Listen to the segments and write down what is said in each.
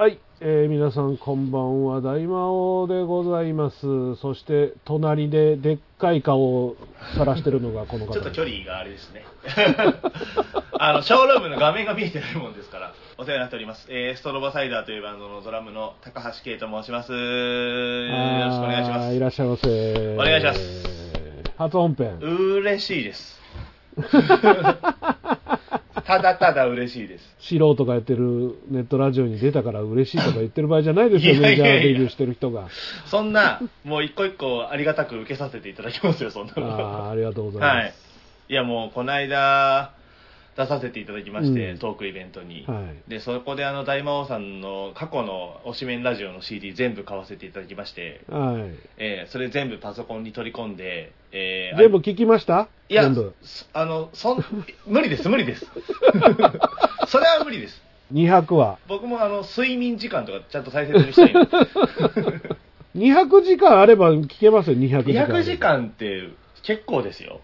はい、えー皆さんこんばんは、大魔王でございます。そして、隣ででっかい顔を晒してるのがこの方。ちょっと距離があれですね。あの、ショールームの画面が見えてないもんですから、お世話になっております。えー、ストロボサイダーというバンドのドラムの高橋圭と申します。よろしくお願いします。いらっしゃいませ。お願いします。初本編。嬉しいです。ただただ嬉しいです。素人がやってるネットラジオに出たから嬉しいとか言ってる場合じゃないですよ、メジャーデビューしてる人が。そんな、もう一個一個ありがたく受けさせていただきますよ、そんなあの。ーありがとうございはいます。。いや、もう、この間、出させていただきまして、うんトークイベントに。はい。で、そこであの、大魔王さんの過去の推しメンラジオの CD 全部買わせていただきまして、はい。えーそれ全部パソコンに取り込んで、えー全部聞きました？いやあの、そん、無理です、無理です。それは無理です。200話。僕もあの、睡眠時間とかちゃんと大切にしたいんで。200時間あれば聞けますよ、200時間。200時間って結構ですよ。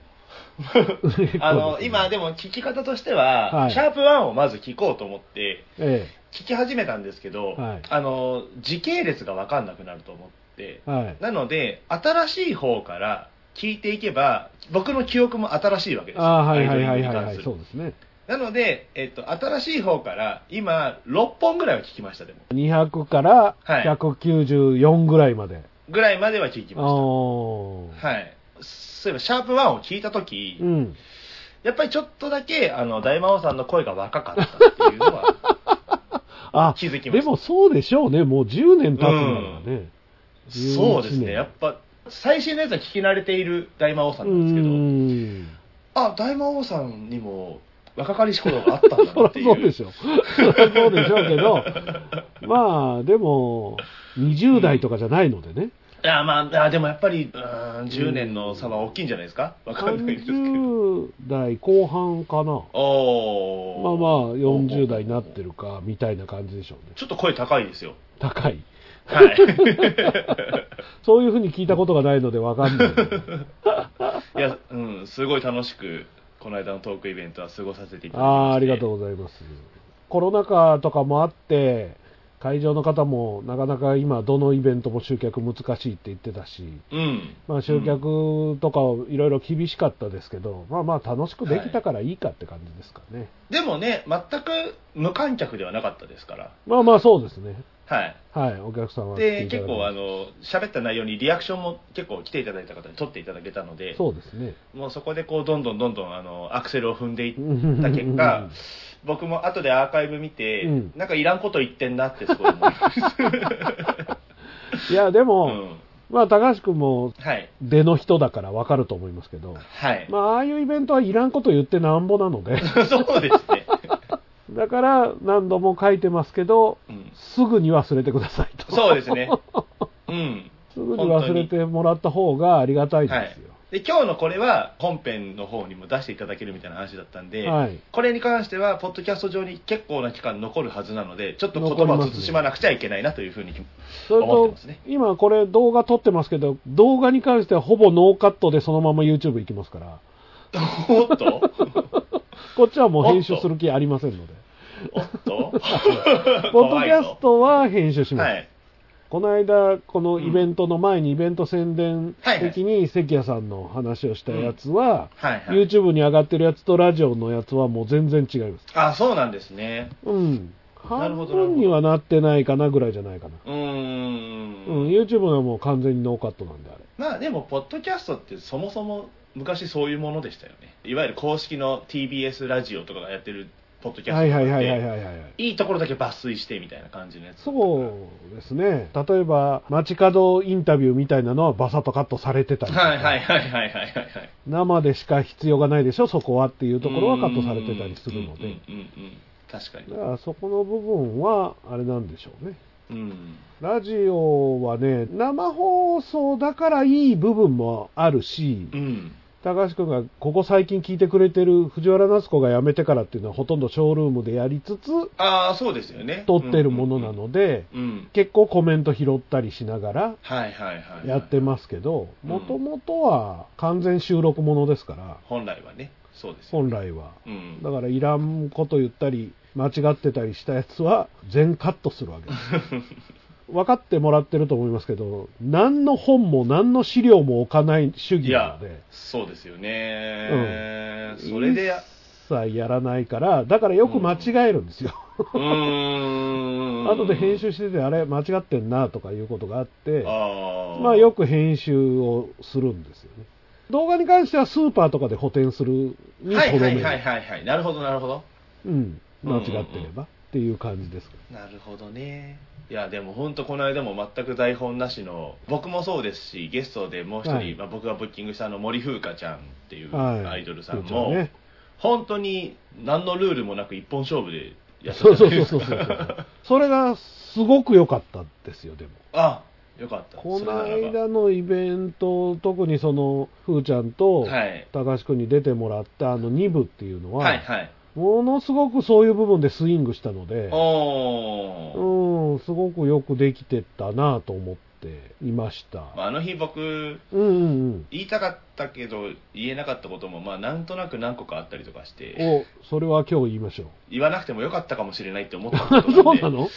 あの、今でも聞き方としては、はいシャープ1をまず聞こうと思って、え聞き始めたんですけど、はいあの、時系列が分かんなくなると思って、え。はい。なので、新しい方から聞いていけば、僕の記憶も新しいわけですよ。ああ、はいはいはいはい、アイドリングにはい。そうですね。なので、えっと、新しい方から、今、6本ぐらいは聞きました、でも。200からはい194ぐらいまで。ぐらいまでは聞きあましーた。はい。そういえば、シャープ1を聞いたとき、うん。やっぱりちょっとだけ、あの、大魔王さんの声が若かったっていうのは、あ、気づきましたでもそうでしょうね。もう10年経つならね。そうです11年ね。やっぱ、最新のやつは聞き慣れている大魔王さうんなんですけど。あ、大魔王さんにも若かりし頃があったんだそりゃなっていう。そうでしょ。そりゃそうでしょうけど、まあ、でも、20代とかじゃないのでね。いや、まあ、あでもやっぱり、うーん、10年の差は大きいんじゃないですか？わかんないですけど。30代後半かな。おーまあまあ、40代になってるか、みたいな感じでしょうね。ちょっと声高いですよ。高い。はい。そういうふうに聞いたことがないのでわかんない。いや、うん、すごい楽しく、この間のトークイベントは過ごさせていただきましあ、ありがとうございます。コロナ禍とかもあって、会場の方もなかなか今、どのイベントも集客難しいって言ってたし、うん。まあ、集客とかいろいろ厳しかったですけど、まあまあ楽しくできたからいいかって感じですかね。でもね、全く無観客ではなかったですから。まあまあそうですね。はい。はい、お客さんは来で、結構、あの、喋った内容にリアクションも結構来ていただいた方に取っていただけたので、そうですね。もうそこでこう、どんどんどんどん、あの、アクセルを踏んでいっうんた結果、僕も後でアーカイブ見て、うんなんかいらんこと言ってんなってすごい思います。いや、でうも、ん。まあ高橋君もはい。出の人だからわかると思いますけど、はい。まあああいうイベントはいらんこと言ってなんぼなので、そうですね。だから何度も書いてますけど、うん、すぐに忘れてくださいと。そうですね。うん。すぐに忘れてもらった方がありがたいですよ。で今日のこれは本編の方にも出していただけるみたいな話だったんで、はい。これに関してはポッドキャスト上に結構な期間残るはずなのでちょっと言葉を慎まなくちゃいけないなというふうにそれと思ってますね、今これ動画撮ってますけど、動画に関してはほぼノーカットでそのまま YouTube 行きますから、おっと？こっちはもう編集する気ありませんので。おっと？ポッドキャストは編集します。はいこの間、このイベントの前にイベント宣伝的に関谷さんの話をしたやつは、YouTube に上がってるやつとラジオのやつはもう全然違います。あそうなんですね。うん。なる半分にはなってないかなぐらいじゃないかな。うーん。うん、YouTube はもう完全にノーカットなんであれ。まあでもポッドキャストってそもそも昔そういうものでしたよね。いわゆる公式の TBS ラジオとかがやってるポッドキャストはいとかってはいはいはいはいはい。い。いところだけ抜粋してみたいな感じのやつ。そうですね。例えば、街角インタビューみたいなのはバサッとカットされてたりとか、はいはいはいはいはいはいはい。生でしか必要がないでしょ、そこはっていうところはカットされてたりするので。うんうんうんうん。確かに。だからそこの部分は、あれなんでしょうね。うん。ラジオはね、生放送だからいい部分もあるし、うん高橋君がここ最近聞いてくれてる藤原夏子が辞めてからっていうのはほとんどショールームでやりつつ、ああそうですよね撮ってるものなので、うんうんうん結構コメント拾ったりしながらやってますけど、うんもともとは完全収録ものですから、本来はねそうですよ。本来は。うん。だからいらんこと言ったり、間違ってたりしたやつは全カットするわけです。分かってもらってると思いますけど、何の本も何の資料も置かない主義なので、、そうですよね。それでや、一切やらないから、だからよく間違えるんですよ。うーん。後で編集してて、あれ、間違ってんなとかいうことがあって、ああ。まあよく編集をするんですよね。動画に関してはスーパーとかで補填するにはいとどめる。はいはいはいはい。なるほどなるほど。うん、間違ってればっていう感じですか？なるほどね。いや、でも本当この間も全く台本なしの、僕もそうですし、ゲストでもう一人、はいまあ、僕がブッキングしたあの森風花ちゃんっていうはいアイドルさん風も、ちゃんね本当に何のルールもなく一本勝負でやってそうそうそうそうそう。それがすごく良かったですよ、でも。あ、よかった。この間のイベント、特にその、ふーちゃんとはい。高橋君に出てもらったあの2部っていうのは、はいはい。ものすごくそういう部分でスイングしたので。うん、すごくよくできてたなと思っていました。まああの日僕、うんうんうん。言いたかったけど言えなかったことも、まあなんとなく何個かあったりとかして、お、それは今日言いましょ言わなくてもよかったかもしれないって思ったう。ことなんで、そうなの？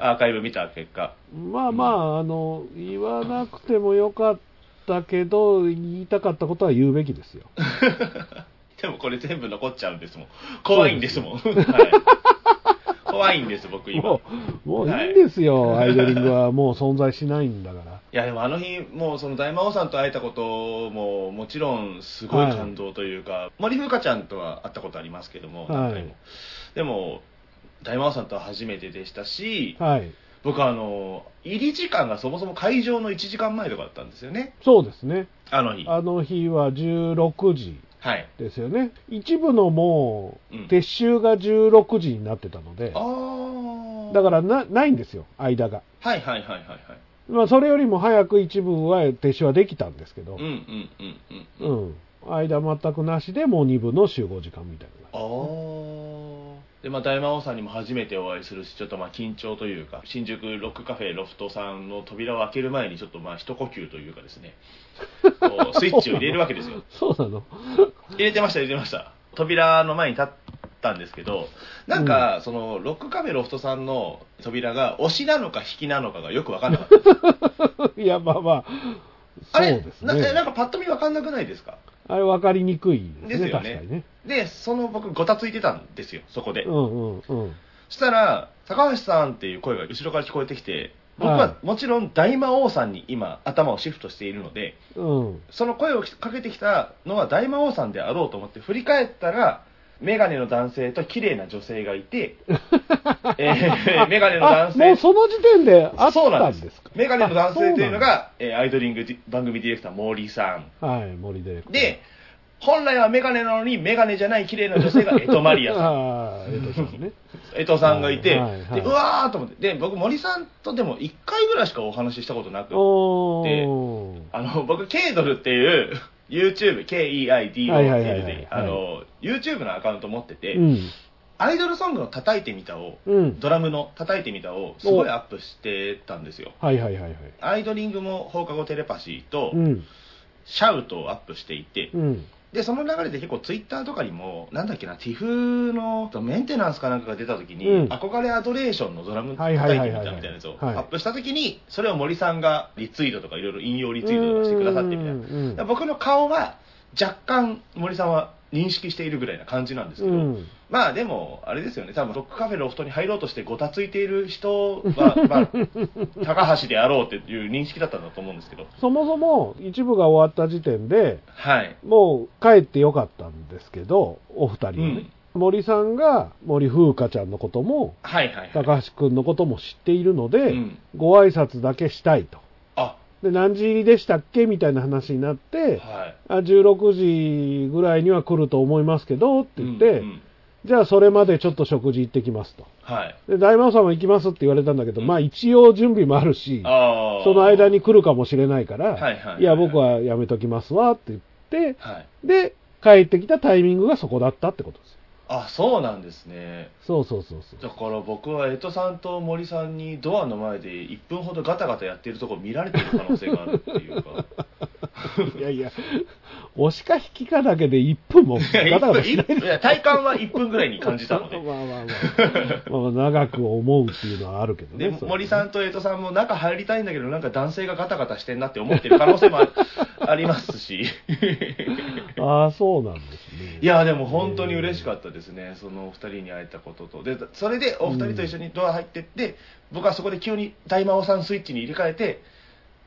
アーカイブ見た結果。まあまあ、あの、言わなくてもよかったけど、言いたかったことは言うべきですよ。でもこれ全部残っちゃうんですもん。怖いんですもん。はい、怖いんです、僕今。もう、もういいんですよ、アイドリングはもう存在しないんだから。いやでもあの日、もうその大魔王さんと会えたことももちろんすごい感動というか、森風花ちゃんとは会ったことありますけども、はいもでも、大魔王さんとは初めてでしたし、はい。僕はあの、入り時間がそもそも会場の1時間前とかだったんですよね、そうですね。あの日。あの日は16時はい。ですよね。一部のもう、うん撤収が16時になってたので。だからなないんですよ、間が。はいはいはいはいはい。まあ、それよりも早く一部は撤収はできたんですけどうん、うんうんうん。うん。間全くなしでもう2部の集合時間みたいな。あーで、まあ、大魔王さんにも初めてお会いするし、ちょっとまあ緊張というか、新宿ロックカフェロフトさんの扉を開ける前に、ちょっとまあ一呼吸というかですね、こうスイッチを入れるわけですよ。そうなの入れてました、入れてました。扉の前に立ったんですけど、なんか、その、ロックカフェロフトさんの扉が、押しなのか引きなのかがよくわかんなかった。いや、まあまあ、あれ？そうですなえなんね。かパッと見わかんなくないですか？あれ分かりにくいですね、ですよねね。で、その僕、ごたついてたんですよ、そこで。うんうんうん。そしたら、高橋さんっていう声が後ろから聞こえてきて、僕ははもちろん大魔王さんに今頭をシフトしているので、うん。その声をかけてきたのは大魔王さんであろうと思って振り返ったら、メガネの男性と綺麗な女性がいて、えー メガネのあ男、性もうその時点であっそうなんですたんです。かメガネの男性というのあが、えーアイドリング番組ディレクター森さん。はい、森ディレクター。で、本来はメガネなのにメガネじゃない綺麗な女性が江戸マリアさん。ああ、江戸さんね。江藤さんがいて、はいはいはいでうわーと思って、で、僕、森さんとでも1回ぐらいしかお話ししたことなく、おー。あの、僕、ケイドルっていう、YouTube、K-E-I-D-O-L はいはいはいはいで、あの、YouTube のアカウント持ってて、うん。アイドルソングの叩いてみたを、うん。ドラムの叩いてみたを、すごいアップしてたんですよ。はいはいはいはい。アイドリングも放課後テレパシーと、うん。シャウトをアップしていて、うん。で、その流れで結構ツイッターとかにも、なんだっけな、ティフのメンテナンスかなんかが出た時に、うん。憧れアドレーションのドラムはい叩いてみたいなやつをはいアップした時に、それを森さんがリツイートとかいろいろ引用リツイートとかしてくださってみたいな。僕の顔は若干森さんは認識しているぐらいな感じなんですけど、うんまあでも、あれですよね、多分ロックカフェロフトに入ろうとしてごたついている人は、まあ、高橋であろうっていう認識だったんだと思うんですけど、そもそも一部が終わった時点で、はい。もう帰ってよかったんですけど、お二人はね。うん森さんが森風花ちゃんのことも、はいはいはい。高橋くんのことも知っているので、うんご挨拶だけしたいと。あ、で、何時でしたっけみたいな話になって、はい。あ16時ぐらいには来ると思いますけどって言って、うんうんじゃあそれまでちょっと食事行ってきますと。はい。で、大魔王さんも行きますって言われたんだけど、うんまあ一応準備もあるし。その間に来るかもしれないから、はいはいはいはいや、僕はやめときますわって言って、はい。で、帰ってきたタイミングがそこだったってことですよ。あ、そうなんですね。そうそうそうそう。だから僕は江戸さんと森さんにドアの前で1分ほどガタガタやってるところ見られてる可能性があるっていうか。いやいや、押しか引きかだけで1分も ガタガタ1しない分いや体感は1分ぐらいに感じたので。まあまあまあ、まあ、長く思うっていうのはあるけどでね。それ森さんと江戸さんも中入りたいんだけど、なんか男性がガタガタしてんなって思ってる可能性もあありますし。ああ、そうなんですね。いや、でも本当に嬉しかったですね、そのお二人に会えたことと。で、それでお二人と一緒にドア入ってって、僕はそこで急に大魔王さんスイッチに入れ替えて、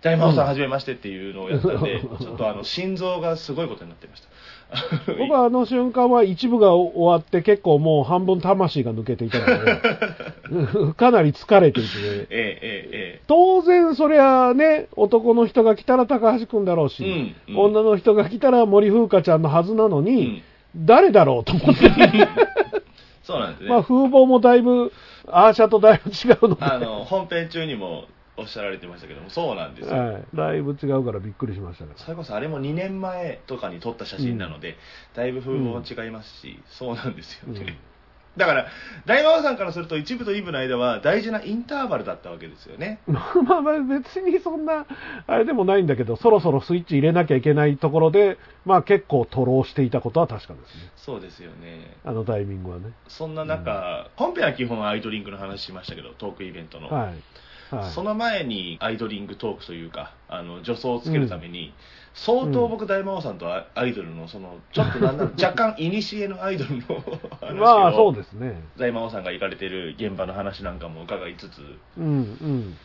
大魔王さんはじめましてっていうのをやったんで、うんちょっとあの心臓がすごいことになってました。僕はあの瞬間は一部が終わって結構もう半分魂が抜けていたので、かなり疲れていて、えええええ当然そりゃね、男の人が来たら高橋くんだろうし、うんうん。女の人が来たら森風花ちゃんのはずなのえに、誰だろうと思って、そうなんですね。まあ風貌もだいぶ、アーシャとだいぶ違うので、あの、本編中にもおっしゃられてましたけども、そうなんですよ。はい、だいぶ違うからびっくりしましたけど。それこそあれも2年前とかに撮った写真なので、だいぶ風貌も違いますし、そうなんですよね。うんだから、大魔王さんからすると、一部と二部の間は大事なインターバルだったわけですよね。まあまあまあ別にそんな、あれでもないんだけど、そろそろスイッチ入れなきゃいけないところで、まあ結構トローしていたことは確かですね。そうですよね。あのタイミングはね。そんな中、本編は基本アイドリングの話しましたけど、トークイベントの。はい。はい。その前にアイドリングトークというか、あの助走をつけるために、相当僕、大魔王さんとアアイドルの、そのちょっとなんなら若干、いにしえのアイドルの話を、まあそうですね。大魔王さんが行かれてる現場の話なんかも伺いつつ、うんうん。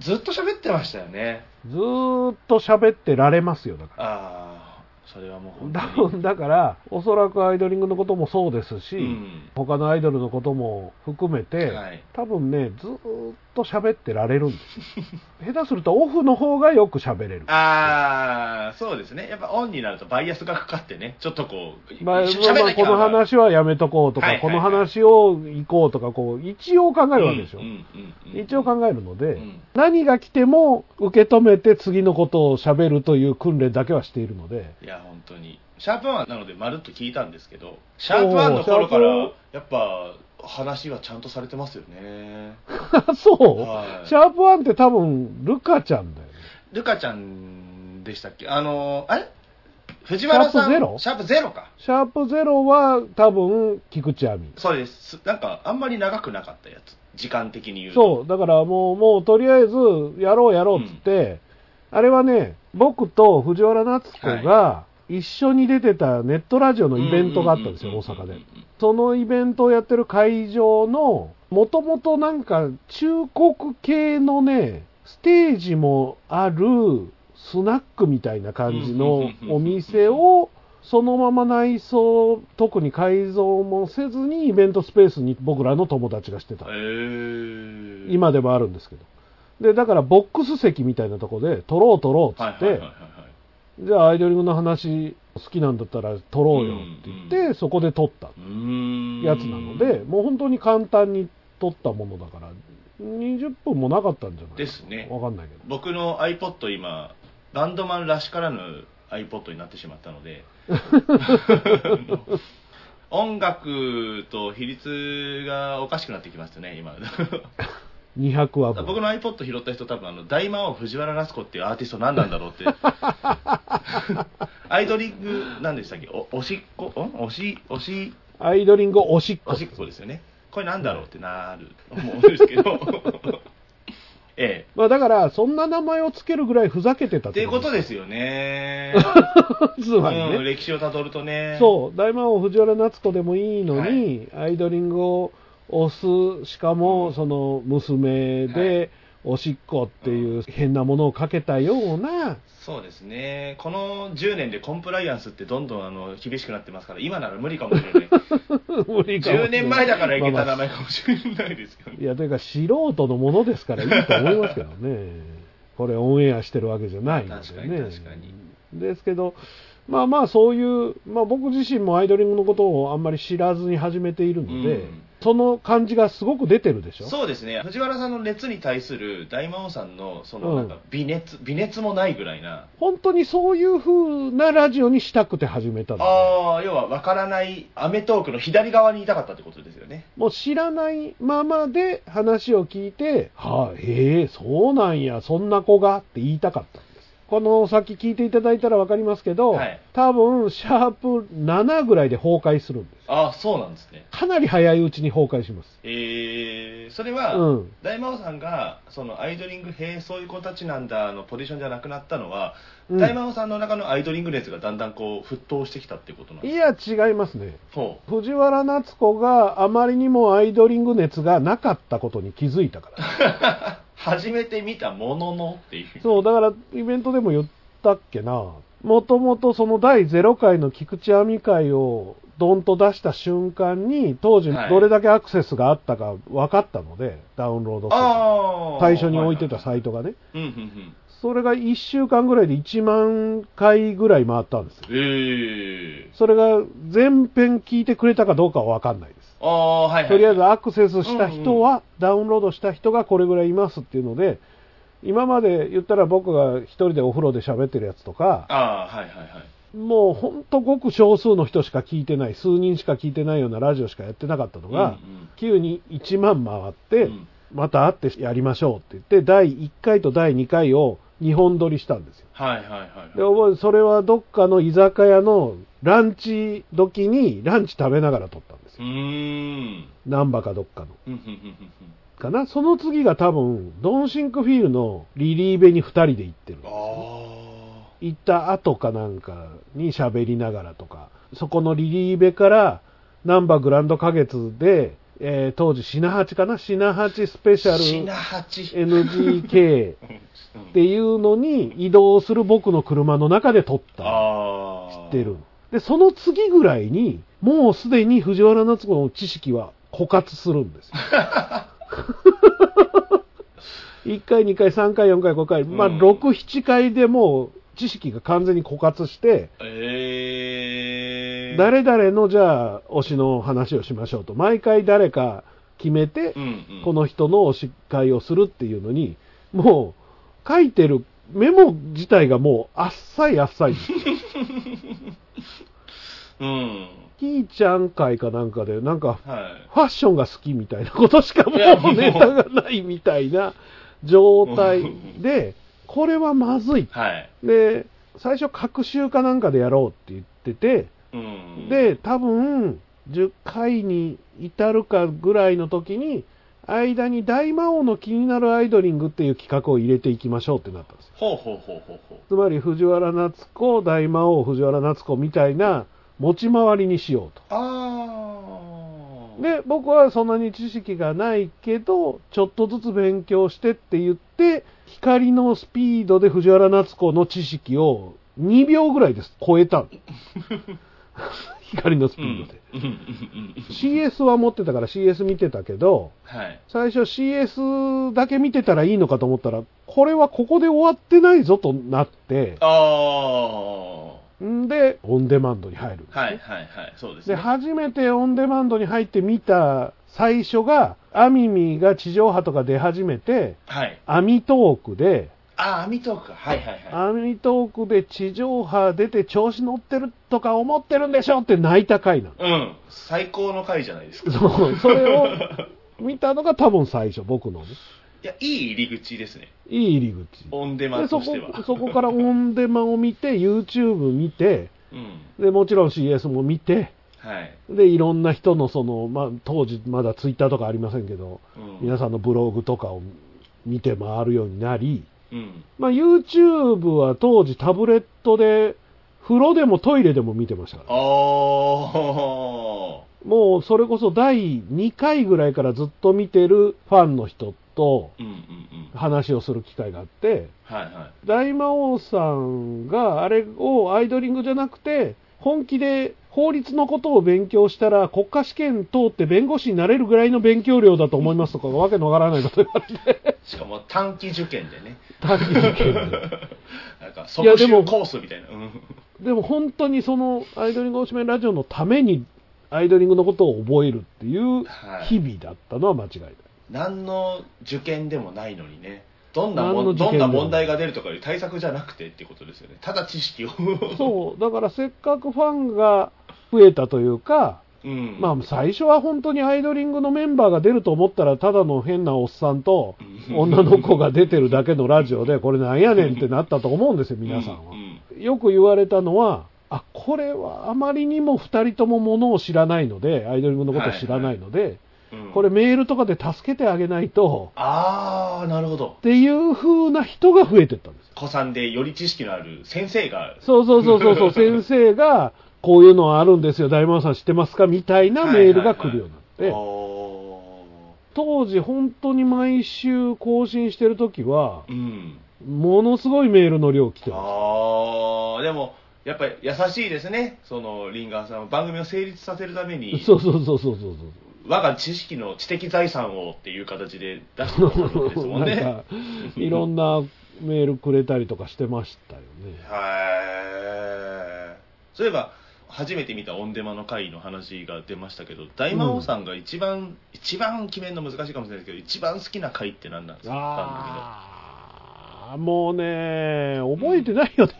ずっと喋ってましたよね。ずーっと喋ってられますよ、だから。ああ、それはもう本だ。だから、おそらくアイドリングのこともそうですし、うん他のアイドルのことも含めて、はい多分ね、ずーっと喋ってられるんですよ。下手するとオフの方がよく喋れる。ああ、そうですね。やっぱオンになるとバイアスがかかってね、ちょっとこう、まあ、しまあまあこのは話はやめとこうとか、はいはいはいこの話を行こうとか、こう、一応考えるわけでしょ。うんうんうん一応考えるので、うん何が来ても受け止めて次のことを喋るという訓練だけはしているので、いや、本当に。シャープワンなので、まるっと聞いたんですけど、シャープワンの頃からやっぱ、話はちゃんとされてますよね。そう、はいシャープワンって多分、ルカちゃんだよね。ルカちゃんでしたっけ？あの、あれ？藤原さん？シャープゼロ？シャープゼロか。シャープゼロは多分、菊池亜美。そうです。なんか、あんまり長くなかったやつ。時間的に言うと。そう、だからもう、もうとりあえず、やろうやろうっつって、あれはね、僕と藤原夏子が一緒に出てたネットラジオのイベントがあったんですよ、大阪で。そのイベントをやってる会場の、もともとなんか中国系のね、ステージもあるスナックみたいな感じのお店を、そのまま内装、特に改造もせずにイベントスペースに僕らの友達がしてた。今でもあるんですけど。で、だからボックス席みたいなとこで撮ろう撮ろうっつって、じゃあアイドリングの話好きなんだったら撮ろうよって言って、うんそこで撮ったやつなので、もう本当に簡単に撮ったものだから、20分もなかったんじゃないですね。わかんないけど。僕の iPod 今、バンドマンらしからぬ iPod になってしまったので、音楽と比率がおかしくなってきましたね、今。200話分。僕の iPod 拾った人多分あの大魔王藤原ラスコっていうアーティスト何なんだろうって。アイドリング何でしたっけ？おおしっこ？ん？おしおし？アイドリングおしっこ。お。しっこですよね。これなんだろうってなる。思うんですけど。ええ。まあだから、そんな名前をつけるぐらいふざけてたっていうことでですよね。す。つまりね。うん、歴史をたどるとね。そう、大魔王藤原夏子でもいいのに、アイドリングを押す、しかもその娘で、おしっこっていう変なものをかけたような、そうですね。この10年でコンプライアンスってどんどんあの厳しくなってますから今なら無理かもしれない。無理かもしれない。10年前だからいけた名前かもしれないですよね。あいや、というか素人のものですからいいと思いますけどね。これオンエアしてるわけじゃないのでね。確かに確かに。ですけど、まあまあそういう、まあ僕自身もアイドリングのことをあんまり知らずに始めているので、うんその感じがすごく出てるでしょ？そうですね。藤原さんの熱に対する大魔王さんのそうん。のなんか微熱、微熱もないぐらいな。本当にそういう風なラジオにしたくて始めたので。ああ要は分からないアメトークの左側にいたかったってことですよね。もう知らないままで話を聞いて、はあ、へえ、そうなんや、そんな子がって言いたかった。この先聞いていただいたら分かりますけど、はい多分、シャープ7ぐらいで崩壊するんです。ああ、そうなんですね。かなり早いうちに崩壊します。えー、それは、うん大魔王さんが、そのアイドリング、へえ、そういう子たちなんだのポジションじゃなくなったのは、うん大魔王さんの中のアイドリング熱がだんだんこう、沸騰してきたってことなんいですか？や、違いますね。ほ藤原夏子があまりにもアイドリング熱がなかったことに気づいたから。う。初めて見たもののっていう。そう、だからイベントでも言ったっけな。もともとその第0回の菊池亜美会をドンと出した瞬間に、当時はいどれだけアクセスがあったか分かったので、ダウンロード。最初に置いてたサイトがね。うんうんうん。それが1週間ぐらいで1万回ぐらい回ったんですよ。ええそれが全編聞いてくれたかどうかは分かんないです。はいはい。とりあえずアクセスした人うんは、ダウンロードした人がこれぐらいいますっていうので、今まで言ったら僕が一人でお風呂で喋ってるやつとか、ああ、はいはいはい。もう本当ごく少数の人しか聞いてない、数人しか聞いてないようなラジオしかやってなかったのが、うんうん急に1万回って、うんまた会ってやりましょうって言って、第1回と第2回を2本撮りしたんですよ。はいはいはい。で、それはどっかの居酒屋のランチ時にランチ食べながら撮ったんですうよ。ーん。難波かどっかの。うんうんうんうんかなその次が多分、ドンシンクフィールのリリーベに2人で行ってるんですよあ行った後かなんかに喋りながらとか、そこのリリーベから、ナンバーグランド花月で、えー当時、品八かな？品八スペシャあ。ル。NGK っていうのに移動する僕の車の中で撮った。知ってる。で、その次ぐらいに、もうすでに藤原夏子の知識は枯渇するんですよ。1回、2回、3回、4回、5回、まあ、うん6、7回でもう知識が完全に枯渇して、ええー。誰々のじゃあ推しの話をしましょうと、毎回誰か決めて。この人の推し会をするっていうのに、もう書いてるメモ自体がもうあっさいあっさい。うん。キーちゃん会かなんかで、なんかはい。ファッションが好きみたいなことしかもうネタがないみたいな状態で、これはまずい。はい。で、最初、隔週かなんかでやろうって言ってて、うん。、で、多分、10回に至るかぐらいの時に、間に大魔王の気になるアイドリングっていう企画を入れていきましょうってなったんですよ。ほうほうほうほうほう。つまり、藤原夏子、大魔王、藤原夏子みたいな持ち回りにしようと。ああ。で、僕はそんなに知識がないけど、ちょっとずつ勉強してって言って、光のスピードで藤原夏子の知識を2秒ぐらいです超えたの 光のスピ。ードで。うん。CS は持ってたから CS 見てたけど、はい。最初 CS だけ見てたらいいのかと思ったら、これはここで終わってないぞとなって、ああ。ん。で、オンデマンドに入るん。ですね、いはいはい。そうですで、初めてオンデマンドに入って見た最初が、アミミが地上波とか出始めて、はい。アミトークで、ああ、アミトークか。はいはいはい。アミトークで地上波出て調子乗ってるとか思ってるんでしょって泣いた回なの。うん。最高の回じゃないですか。そう、それを 見たのが多分最初、僕のね。いや、いい入り口ですね。いい入り口。オンデマンでそことしては。そこからオンデマンを見て、YouTube 見て、うん。でもちろん CS も見て、はい。でいろんな人のその、まあ、当時まだ Twitter とかありませんけど、うん。皆さんのブログとかを見て回るようになり、うん。まあ、YouTube は当時タブレットで、風呂でもトイレでも見てましたから、ああ。もうそれこそ第2回ぐらいからずっと見てるファンの人とうんうんうん。話をする機会があって、はいはい。大魔王さんがあれをアイドリングじゃなくて、本気で法律のことを勉強したら国家試験通って弁護士になれるぐらいの勉強量だと思いますとか、わけのわからないこと言われて、しかも短期受験でね。短期受験で。なんか、い即習コースみたいな。うん。でも本当にそのアイドリングおしめラジオのためにアイドリングのことを覚えるっていうはい日々だったのは間違いない。何の受験でもないのにね。どんなもどんな問題が出るとかいう対策じゃなくてってことですよね。ただ知識を。そう、だからせっかくファンが増えたというか、うん。まあ最初は本当にアイドリングのメンバーが出ると思ったら、ただの変なおっさんとうん女の子が出てるだけのラジオで、これなんやねんってなったと思うんですよ、皆さんはう。んよく言われたのは、あ、これはあまりにも2人ともものを知らないので、アイドリングのことを知らないので、うんこれメールとかで助けてあげないと、ああ、なるほどっ。ていう風な人が増えてったんです。子さんでより知識のある先生が、そうそうそうそうそう、先生が、こういうのはあるんですよ、大魔王さん知ってますか？みたいなメールが来るようになって、お当時本当に毎週更新してる時は、ーうん。ものすごいメールの量来てまああ、でも、やっぱり優しいですね。その、リンガーさんは番組を成立させるためにす。、そうそうそうそうそう我が知識の知的財産をっていう形で出してくるわけですもんね。なんか、いろんなメールくれたりとかしてましたよね。はい。そういえば、初めて見たオンデマの回の話が出ましたけど、大魔王さんが一番、一番決めるの難しいかもしれないですけど、一番好きな回って何なんですか番ああ、もうね、覚えてないよね。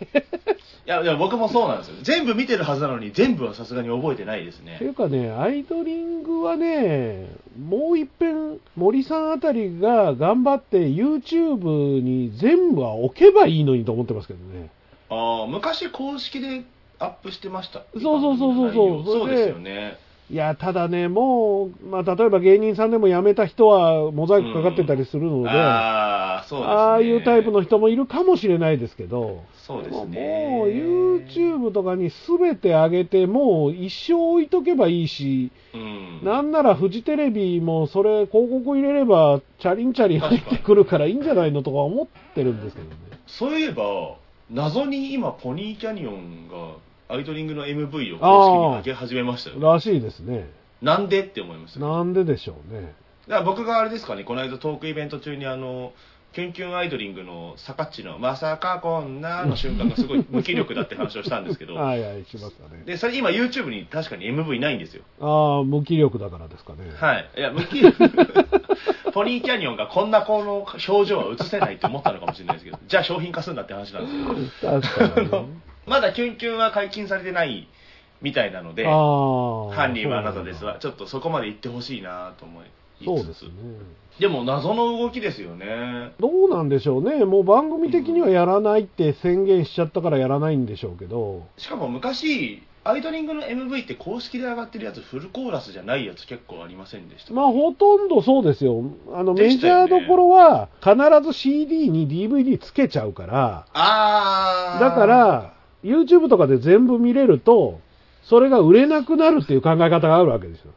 いや、いや僕もそうなんですよ。全部見てるはずなのに、全部はさすがに覚えてないですねってい。うかね、アイドリングはね、もう一遍、森さんあたりが頑張って YouTube に全部は置けばいいのにと思ってますけどね。ああ、昔公式でアップしてました。そうそうそうそうそうそうそれでですよね。いや、ただね、もう、まあ、例えば芸人さんでも辞めた人はモザイクかかってたりするので、ああ、そうですね。ああいうタイプの人もいるかもしれないですけど、そうですもね。う YouTube とかに全て上げて、もう一生置いとけばいいし、うん。なんならフジテレビもそれ広告入れれば、チャリンチャリン入ってくるからいいんじゃないのとか思ってるんですけどね。そういえば、謎に今、ポニーキャニオンがアイドリングの MV を公式に上げ始めましたよね。らしいですね。なんでって思いました。だかなんででしょうね。ら僕があれですかね、この間トークイベント中にあの、キュンキュンアイドリングのサカッチのまさかこんなの瞬間がすごい無気力だって話をしたんですけど、はいはい、しましたね。で、それ今 YouTube に確かに MV ないんですよ。ああ、無気力だからですかね。はい。いや、無気力。ポニーキャニオンがこんな子の表情は映せないって思ったのかもしれないですけど、じゃあ商品化するんだって話なんですけど、確かに、ね。まだキュンキュンは解禁されてないみたいなので、ああ。犯人はあなたですわ、ちょっとそこまで行ってほしいなと思いつつそうですね。でも謎の動きですよね。どうなんでしょうね。もう番組的にはやらないって宣言しちゃったからやらないんでしょうけど。しかも昔、アイドリングの MV って公式で上がってるやつ、フルコーラスじゃないやつ結構ありませんでした？まあほとんどそうですよ。あのメジャーどころは必ず CD に DVD つけちゃうから、あー。だか、ら YouTube とかで全部見れると、それが売れなくなるっていう考え方があるわけですよ。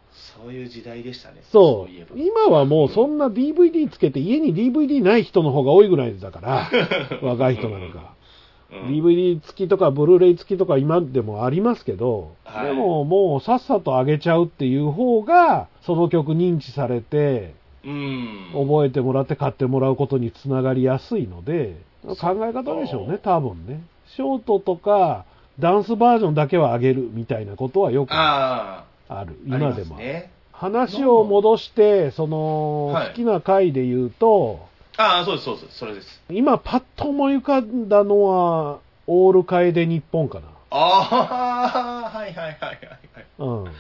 そういう時代でしたね。そういえば。今はもうそんな DVD つけて家に DVD ない人の方が多いぐらいだから、若い人なのか。うん DVD 付きとかブルーレイ付きとか今でもありますけど、はいでももうさっさと上げちゃうっていう方が、その曲認知されて、うん。覚えてもらって買ってもらうことにつながりやすいので、考え方でしょうね、多分ね。ショートとか、ダンスバージョンだけは上げるみたいなことはよくあある、あ、今でもね。話を戻して、その、はい好きな回で言うと、ああ、そうです、そうです、それです。今パッと思い浮かんだのは、オール楓日本かな。ああ、はいはいはいはいはい。うん。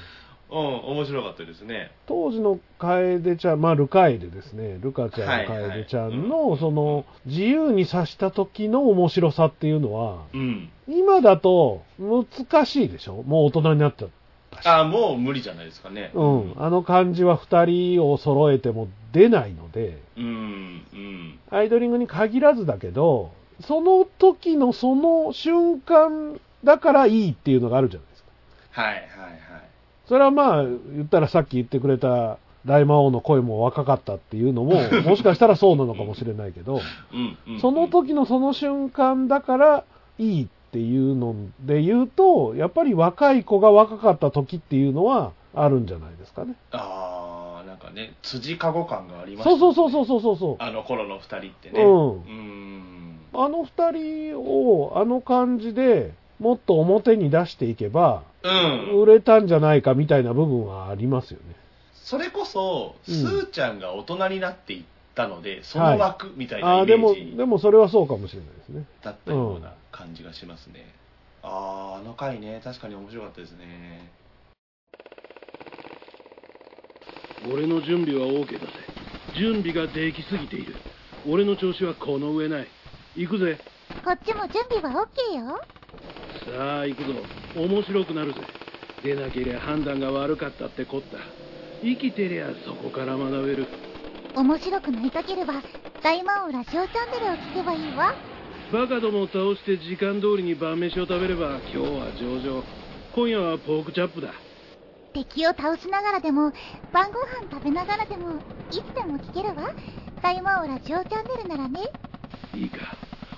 うん、面白かったですね。当時の楓ちゃん、まあ、ルカエデですね。ルカちゃん、はいはい楓ちゃんうの、その、自由に刺した時の面白さっていうのは、うん。今だと難しいでしょ？もう大人になっちゃったし。ああ、もう無理じゃないですかね。うん。あの感じは二人を揃えても出ないので、うん、うん。アイドリングに限らずだけど、その時のその瞬間だからいいっていうのがあるじゃないですか。はいはいはい。それはまあ、言ったらさっき言ってくれた大魔王の声も若かったっていうのも、もしかしたらそうなのかもしれないけど。その時のその瞬間だからいいっていうので言うと、やっぱり若い子が若かった時っていうのはあるんじゃないですかね。ああ、なんかね、辻かご感がありました、そうそうそうそうそうそう。あの頃の二人ってね。うんん。あの二人をあの感じでもっと表に出していけば、うん。売れたんじゃないかみたいな部分はありますよね。それこそ、うんスーちゃんが大人になっていったので、その枠みたいあなあーでも、イメージでもそれはそうかもしれないですね。だったような感じがしますね。ああ、あの回ね、確かに面白かったですね。俺の準備は OK だぜ準備ができすぎている俺の調子はこの上ない行くぜこっちも準備は OK よ。さあ行くぞ。面白くなるぜ。出なけりゃ判断が悪かったってこった。生きてりゃそこから学べる。面白くなりたければ、大魔王ラジオチャンネルを聞けばいいわ。バカどもを倒して時間通りに晩飯を食べれば今日は上々。今夜はポークチャップだ。敵を倒しながらでも、晩ご飯食べながらでも、いつでも聞けるわ。大魔王ラジオチャンネルならね。いいか。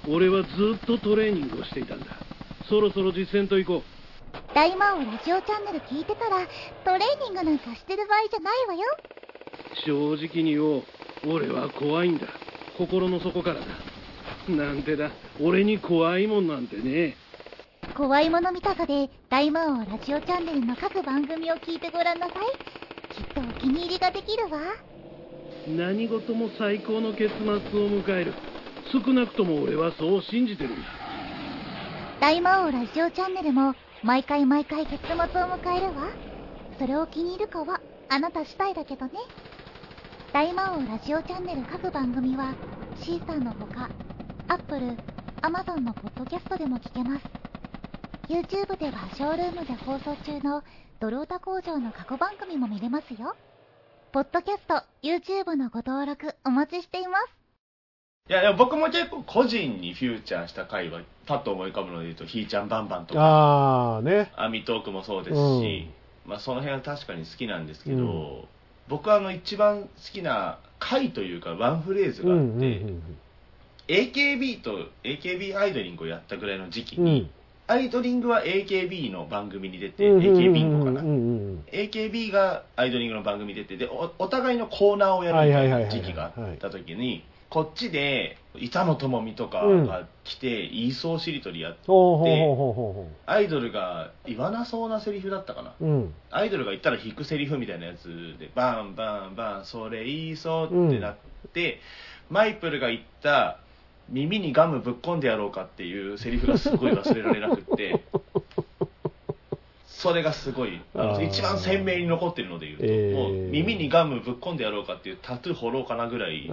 俺はずっとトレーニングをしていたんだそろそろ実践と行こ大魔王ラジオチャンネル聞いてたら、トレーニングなんかしてる場合じゃないわよ。う正直に言おう。俺は怖いんだ。心の底からだ。なんてだ。俺に怖いもんなんてね。怖いもの見たさで、大魔王ラジオチャンネルの各番組を聞いてごらんなさい。きっとお気に入りができるわ。何事も最高の結末を迎える。少なくとも俺はそう信じてるんだ大魔王ラジオチャンネルも、毎回毎回結末を迎えるわ。それを気に入るかは、あなた次第だけどね。大魔王ラジオチャンネル各番組は、シーサーのほか、Apple、Amazon のポッドキャストでも聞けます。YouTube ではショールームで放送中のドロータ工場の過去番組も見れますよ。ポッドキャスト、YouTube のご登録お待ちしています。いや、でも僕も結構個人にフューチャーした回は、パッと思い浮かぶので言うと、ひーちゃんバンバンとか、ああね。アミトークもそうですし、まあその辺は確かに好きなんですけど、うん僕はあの一番好きな回というかワンフレーズがあって、ん AKB と AKB アイドリングをやったぐらいの時期に、ん。アイドリングは AKB の番組に出て、うん AK ビンゴかな。AKB がアイドリングの番組に出てでおお互いのコーナーをやるみたいな時期があった時にこっちで板野友美とかが来て言いそうしりとりやってアイドルが言わなそうなセリフだったかなう。うん。アイドルが言ったら引くセリフみたいなやつでバンバンバンそれ言いそうってなって、マイプルが言った耳にガムぶっ込んでやろうかっていうセリフがすごい忘れられなくって それがすごい一番鮮明に残ってるので言うと、えー。もう耳にガムぶっ込んでやろうかっていうタトゥー掘ろうかなぐらい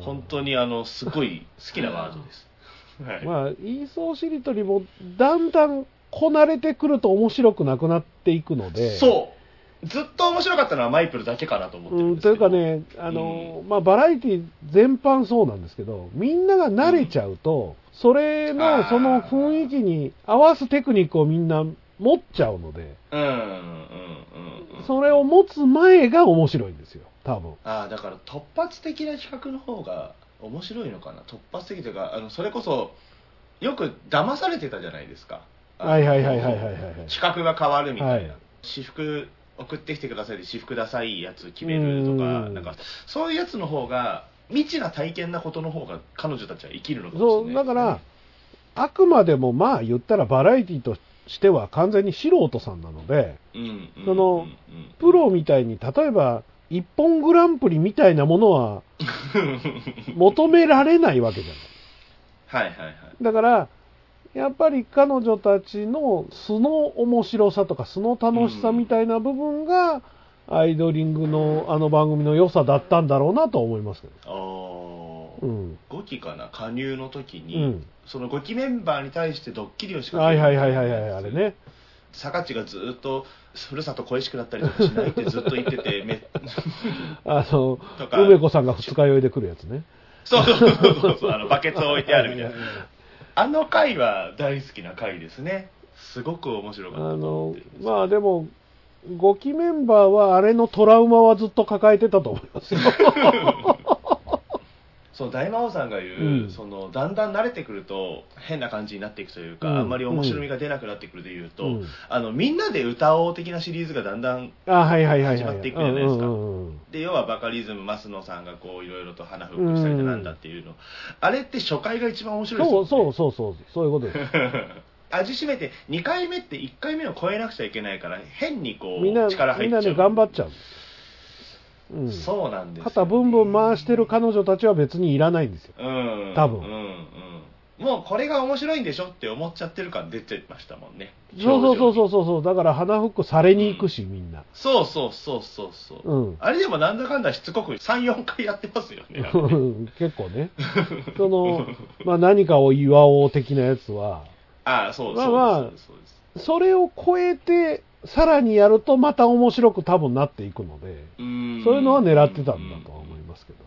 本当にあのすごい好きなワードです、はい。まあ、言いそうしりとりも、だんだんこなれてくると面白くなくなっていくので。そう。ずっと面白かったのはマイプルだけかなと思ってるうんん、ですけど。というかね、あの、まあ、バラエティ全般そうなんですけど、みんなが慣れちゃうと、それあの、ーその雰囲気に合わすテクニックをみんな持っちゃうので、うんうんうんうんそれを持つ前が面白いんですよ、多分。ああだから突発的な企画の方が面白いのかな？突発的というかあのそれこそよく騙されてたじゃないですか。はいはいはいはいはいはいが変わるみたいな、はい。私服送ってきてくださいで私服ダサいやつ決めるとかうん。なんかそういうやつの方が未知な体験なことの方が彼女たちは生きるのかもしそう、れないだから、あくまでもまあ言ったらバラエティとしては完全に素人さんなので、そのプロみたいに、例えば、一本グランプリみたいなものは 求められないわけじゃない。はいはいはい。だから、やっぱり彼女たちの素の面白さとか素の楽しさみたいな部分が、アイドリングのあの番組の良さだったんだろうなと思いますけど。ああ、うん。5期かな加入の時うに、ん。その5期メンバーに対してドッキリを仕掛はいけるはいはいはいはい、あれね。坂地がずっとふるさと恋しくなったりとかしないってずっと言っててめ あのと、か梅子さんが二日酔いで来るやつね。そうそうそうそうあの バケツを置いてあるみたいなあの回は大好きな回ですねすごく面白かったあのまあでも、5期メンバーはあれのトラウマはずっと抱えてたと思いますよ。そう大魔王さんが言う、うん。そのだんだん慣れてくると変な感じになっていくというか、うん。あんまり面白みが出なくなってくるでいうと、うん。あのみんなで歌おう的なシリーズがだんだんあ、はいはいはいはい。始まっていくじゃないですか。で要はバカリズム増野さんがこういろいろと鼻フックしたりだなんだっていうの、あれって初回が一番面白いですよ、ね、そうそうそうそう、そういうこと。です。味しめて2回目って1回目を超えなくちゃいけないから変にこうみんな、力入っちゃう。みんなね、頑張っちゃう。うん。そうなんですよ肩ブンブン回してる彼女たちは別にいらないんですよ。うん多分うんうんもうこれが面白いんでしょって思っちゃってる感出てましたもんね。そうそうそうそうう。そうそう。だから鼻フックされに行くし、みんな。そうそうそうそうそう。うん。あれでもなんだかんだしつこく3、4回やってますよね。結構ね。その、まあ何かを祝おう的なやつは、ああ、そうまあそうまあですそうです。それを超えて、さらにやるとまた面白く多分なっていくので、そういうのは狙ってたんだとは思いますけど。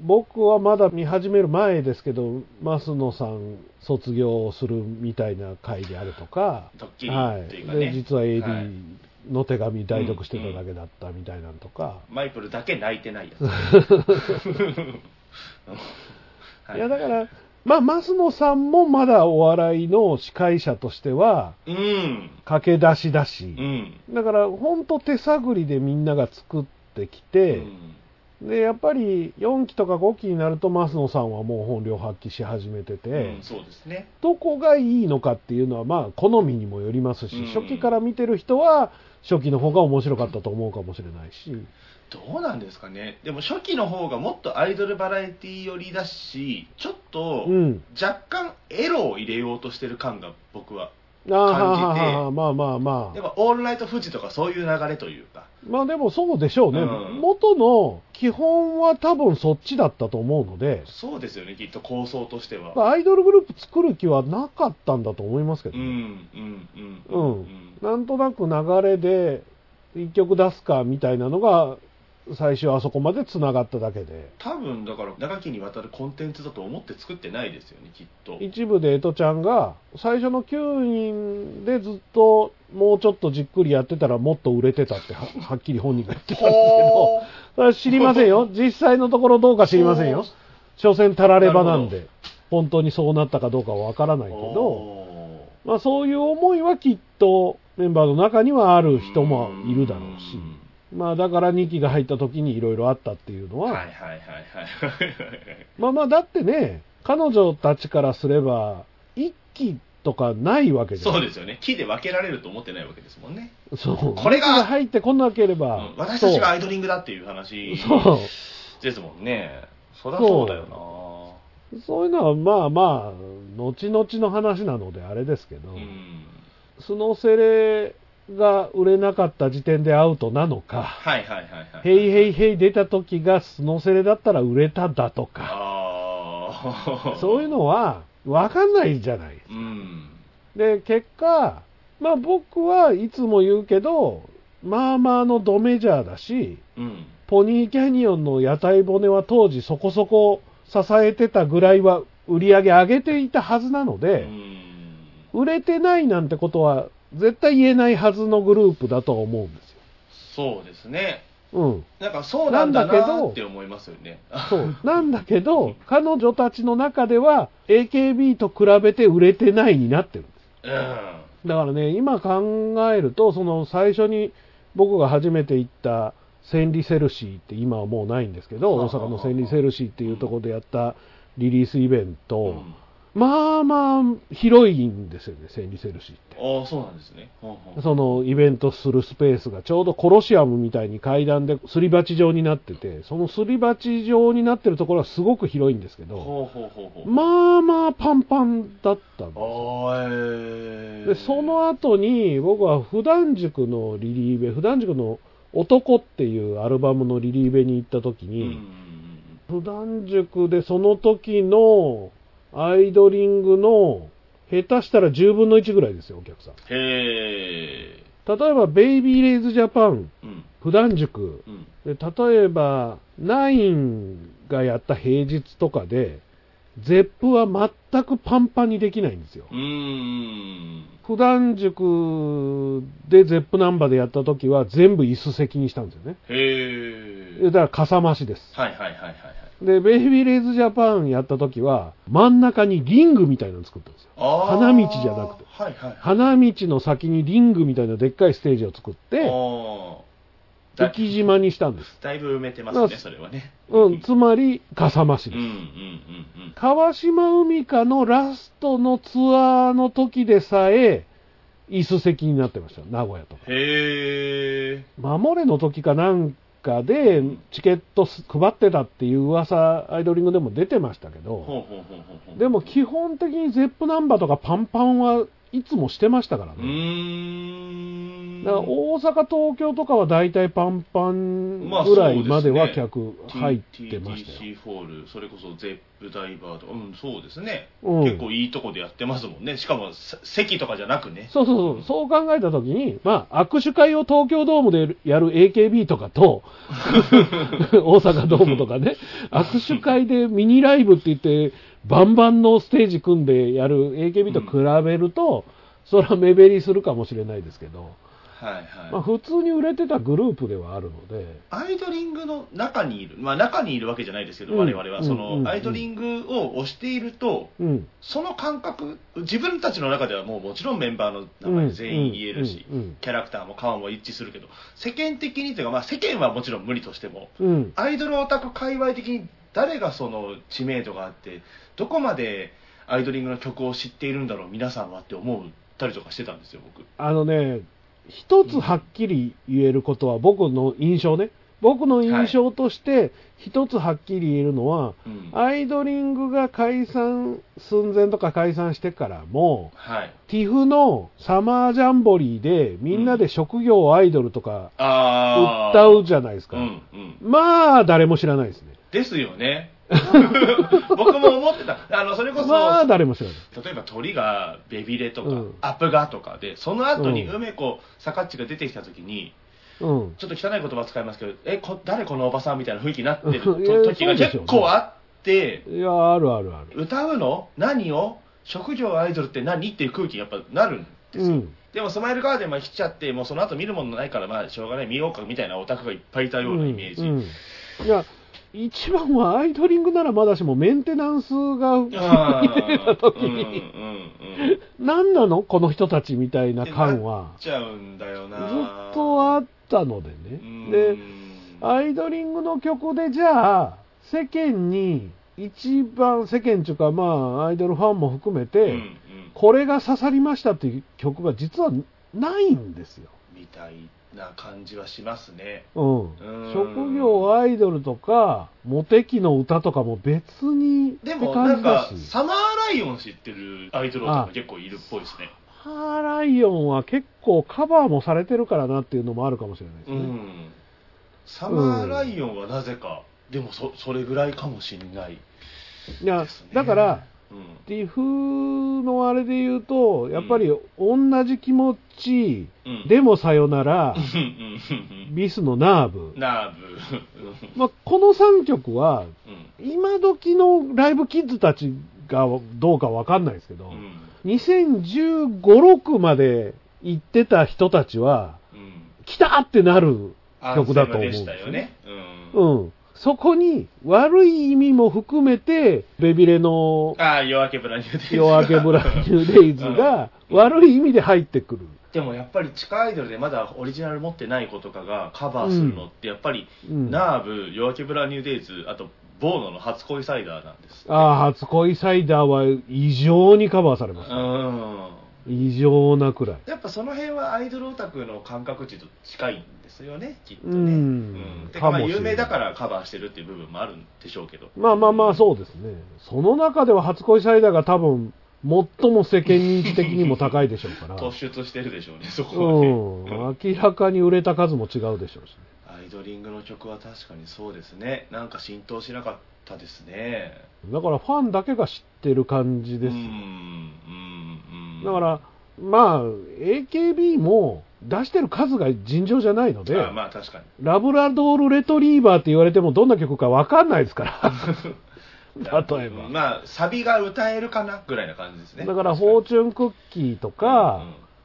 僕はまだ見始める前ですけど、増野さん卒業するみたいな回であるとか、はい。で、実ははい AD の手紙代読してただけだったみたいなのとか、マイプルだけ泣いてないやつ。はいや、だから、まあ、増野さんもまだお笑いの司会者としては、うん。駆け出しだしう、ん。だから、ほんと手探りでみんなが作ってきて、で、やっぱり4期とか5期になると、増野さんはもう本領発揮し始めてて、うん、そうですね。どこがいいのかっていうのは、まあ、好みにもよりますし、うん初期から見てる人は、初期の方が面白かったと思うかもしれないし、どうなんですかね。でも初期の方がもっとアイドルバラエティ寄りだし、ちょっとうん。若干エロを入れようとしてる感が僕は。あーは感じてあはあはあまあまあまあ。でもオールナイトフジとかそういう流れというか。まあでもそうでしょうね。うん元の基本は多分そっちだったと思うので、そうですよね、きっと構想としては。まあアイドルグループ作る気はなかったんだと思いますけどうん、うね、ん、うん。うんなんとなく流れで一曲出すかみたいなのが、最初あそこまで繋がっただけで。多分だから長きにわたるコンテンツだと思って作ってないですよね、きっと。一部で江戸ちゃんが、最初の9人でずっともうちょっとじっくりやってたらもっと売れてたっては はっきり本人が言ってたんですけど、ほそれは知りませんよ。実際のところどうか知りませんよ。所詮たらればなんで、本当にそうなったかどうかはわからないけーど、おまあそういう思いはきっとメンバーの中にはある人もいるだろうし、まあだから2期が入った時にいろいろあったっていうのは、はいはいはいはいはい。まあまあだってね、彼女たちからすれば、1期とかないわけじゃんそうですよね。木で分けられると思ってないわけですもんね。そう。これが2期入ってこなけれうば、ん私たちがアイドリングだっていう話そう。ですもんね。そりゃそうだよな。そういうのはまあまあ、後々の話なのであれですけど、うん。スノセレが売れなかった時点でアウトなのか、はいはいはいはい。ヘイヘイヘイ出た時がスノセレだったら売れただとか。そういうのはわかんないじゃない。うん。で、結果、まあ僕はいつも言うけど、まあまあのドメジャーだし、うん。ポニーキャニオンの屋台骨は当時そこそこ支えてたぐらいは売り上げ上げていたはずなのうで、ん。売れてないなんてことは絶対言えないはずのグループだとは思うんですそうですね。よ。うん。なんかそうなんだなって思いますよね。そう。なんだけど、彼女たちの中では AKB と比べて売れてないになってるんです。うん。だからね、今考えると、その最初に僕が初めて行った千里セルシーって今はもうないんですけど、はあ大阪の千里セルシーっていうところでやったリリースイベント、うんまあまあ広いんですよね、千里セルシーって。ああ、そうなんですね。ほうほうそのイベントするスペースがちょうどコロシアムみたいに階段ですり鉢状になってて、そのすり鉢状になってるところはすごく広いんですけど、ほうほうほうほう。まあまあパンパンだったんですよああ、えで、その後に僕は普段塾のリリーベ、普段塾の男っていうアルバムのリリーベに行った時うんに、普段塾でその時のアイドリングの下手したら10分の1ぐらいですよ、お客さん。へえ。例えば、ベイビーレイズジャパン、うん。普段塾、うん。で例えば、ナインがやった平日とかで、ゼップは全くパンパンにできないんですよ。普段塾でゼップナンバーでやった時は全部椅子席にしたんですよね。へえ。だからかさ増しです。はいはいはいはいはい。で、ベイビーレイズジャパンやった時は真ん中にリングみたいなの作ったんですよ。花道じゃなくてはいはいはい。花道の先にリングみたいなでっかいステージを作って、浮島にしたんです。だいぶ埋めてますね、それはね。うん、つまり、かさ増しです。うんうんうんうん。川島海香のラストのツアーの時でさえ、椅子席になってました。名古屋とか。へえ。守れの時かなんかでチケット配ってたっていう噂アイドリングでも出てましたけど、でも基本的にゼップナンバーとかパンパンはいつもしてましたからうね。だから大阪、東京とかは大体パンパンまあぐらいまでは客入ってましたよ。TTC ホールそれこそゼップダイバーとかうんそうですね、うん。結構いいとこでやってますもんね。しかもせ席とかじゃなくね。そうそうそう、そう考えたときに、まあ、握手会を東京ドームでやる AKB とかと、大阪ドームとかね、握手会でミニライブって言って、バンバンのステージ組んでやる AKB と比べると、それは目減りするかもしれないですけど、はいはい、まあ、普通に売れてたグループではあるので、アイドリングの中にいる、まあ、中にいるわけじゃないですけど、うん。我々は。その、うん。うんアイドリングを推しているとうん。その感覚自分たちの中ではもうもちろんメンバーの名前全員言えるし、うん。うん。キャラクターも顔も一致するけど世間的にというか、まあ、世間はもちろん無理としてもうん。うん。アイドルオタク界隈的に誰がその知名度があってどこまでアイドリングの曲を知っているんだろう皆さんはって思ったりとかしてたんですよ僕。あのね、一つはっきり言えることは、僕の印象ね、僕の印象として、一つはっきり言えるのは、うん。アイドリングが解散寸前とか解散してからも、はい。ティフのサマージャンボリーで、みんなで職業アイドルとかああ歌うじゃないですか。うんうん。まあ、誰も知らないですね。ですよね 僕も思ってた。あのそれこそ、まあ、誰も知らない。例えば鳥がベビレとか、うん。アプガとかでその後にうん。梅子さかっちが出てきた時にうん。ちょっと汚い言葉使いますけどえこ誰このおばさんみたいな雰囲気になってる？時が結構あっていや、あるあるある。歌うの？何を？職業アイドルって何っていう空気にやっぱなるんですよ、うん。でもスマイルガーデンは来ちゃってもうその後見るものないからまあしょうがない。見ようかみたいなオタクがいっぱいいたようなイメージ、うん。うん。いや、一番はアイドリングならまだしもメンテナンスが出たー時に、うんうんうん。何なのこの人たちみたいな感は。なっちゃうんだよずなっとあったのでうん。ね。で、アイドリングの曲でじゃあ、世間に一番、世間っていうかまあ、アイドルファンも含めて、うんうん。これが刺さりましたっていう曲が実はないんですよ。みたいな感じはしますね。うん。うん。職業アイドルとか、モテ期の歌とかも別にってでもなんか感じだし。サマーライオン知ってるアイドルオタク結構いるっぽいですね。ハーライオンは結構カバーもされてるからなっていうのもあるかもしれないですね。うん。サマーライオンはなぜか、でもそそれぐらいかもしれない、いやですね。だから、うんティフのあれで言うと、やっぱり同じ気持ち、うん、でもさよならビスのナーブ。ナーブ、まあ、この3曲は、うん。今時のライブキッズたちがどうかわかんないですけど、うん。2015、6まで行ってた人たちは、うん、来たってなる曲だと思うんですよね、うん。うん。そこに悪い意味も含めて、ベビレのああ夜明けブラニューデイズ夜明けブラニューデイズが悪い意味で入ってくる。でもやっぱり地下アイドルでまだオリジナル持ってない子とかがカバーするのってやっぱり、うん。ナーブ夜明けブラニューデイズあとボーノの初恋サイダーなんですああ、初恋サイダーは異常にカバーされまうす。ん異常なくらい。やっぱその辺はアイドルオタクの感覚値と近いんですよねきっとね、うんてかまあ有名だからカバーしてるっていう部分もあるんでしょうけどまあまあまあ、そうですね。その中では初恋サイダーが多分、最も世間認知的にも高いでしょうから。突出してるでしょうねそこはね、うん。明らかに売れた数も違うでしょうし。アイドリングの曲は確かにそうですねなんか浸透しなかったですね。だからファンだけが知ってる感じですよ。うんうんうんだから、まあ、AKB も出してる数が尋常じゃないので、あまあ確かに。ラブラドールレトリーバーって言われてもどんな曲か分かんないですから。例えば。まあサビが歌えるかなぐらいな感じですね。だから、フォーチュンクッキーとか、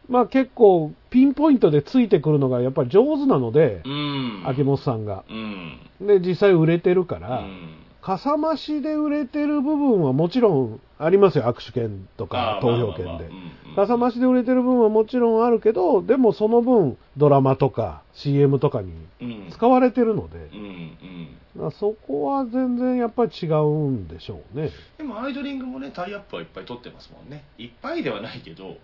まあ結構ピンポイントでついてくるのがやっぱり上手なのでう、ん。秋元さんが。うん。で、実際売れてるから、うんかさ増しで売れてる部分はもちろんありますよ、握手券とか投票券で。かさ増しで売れてる部分はもちろんあるけど、でもその分、ドラマとか CM とかにうん使われてるので、そこは全然やっぱり違うんでしょうね。でもアイドリングもねタイアップはいっぱい取ってますもんねいっぱいではないけど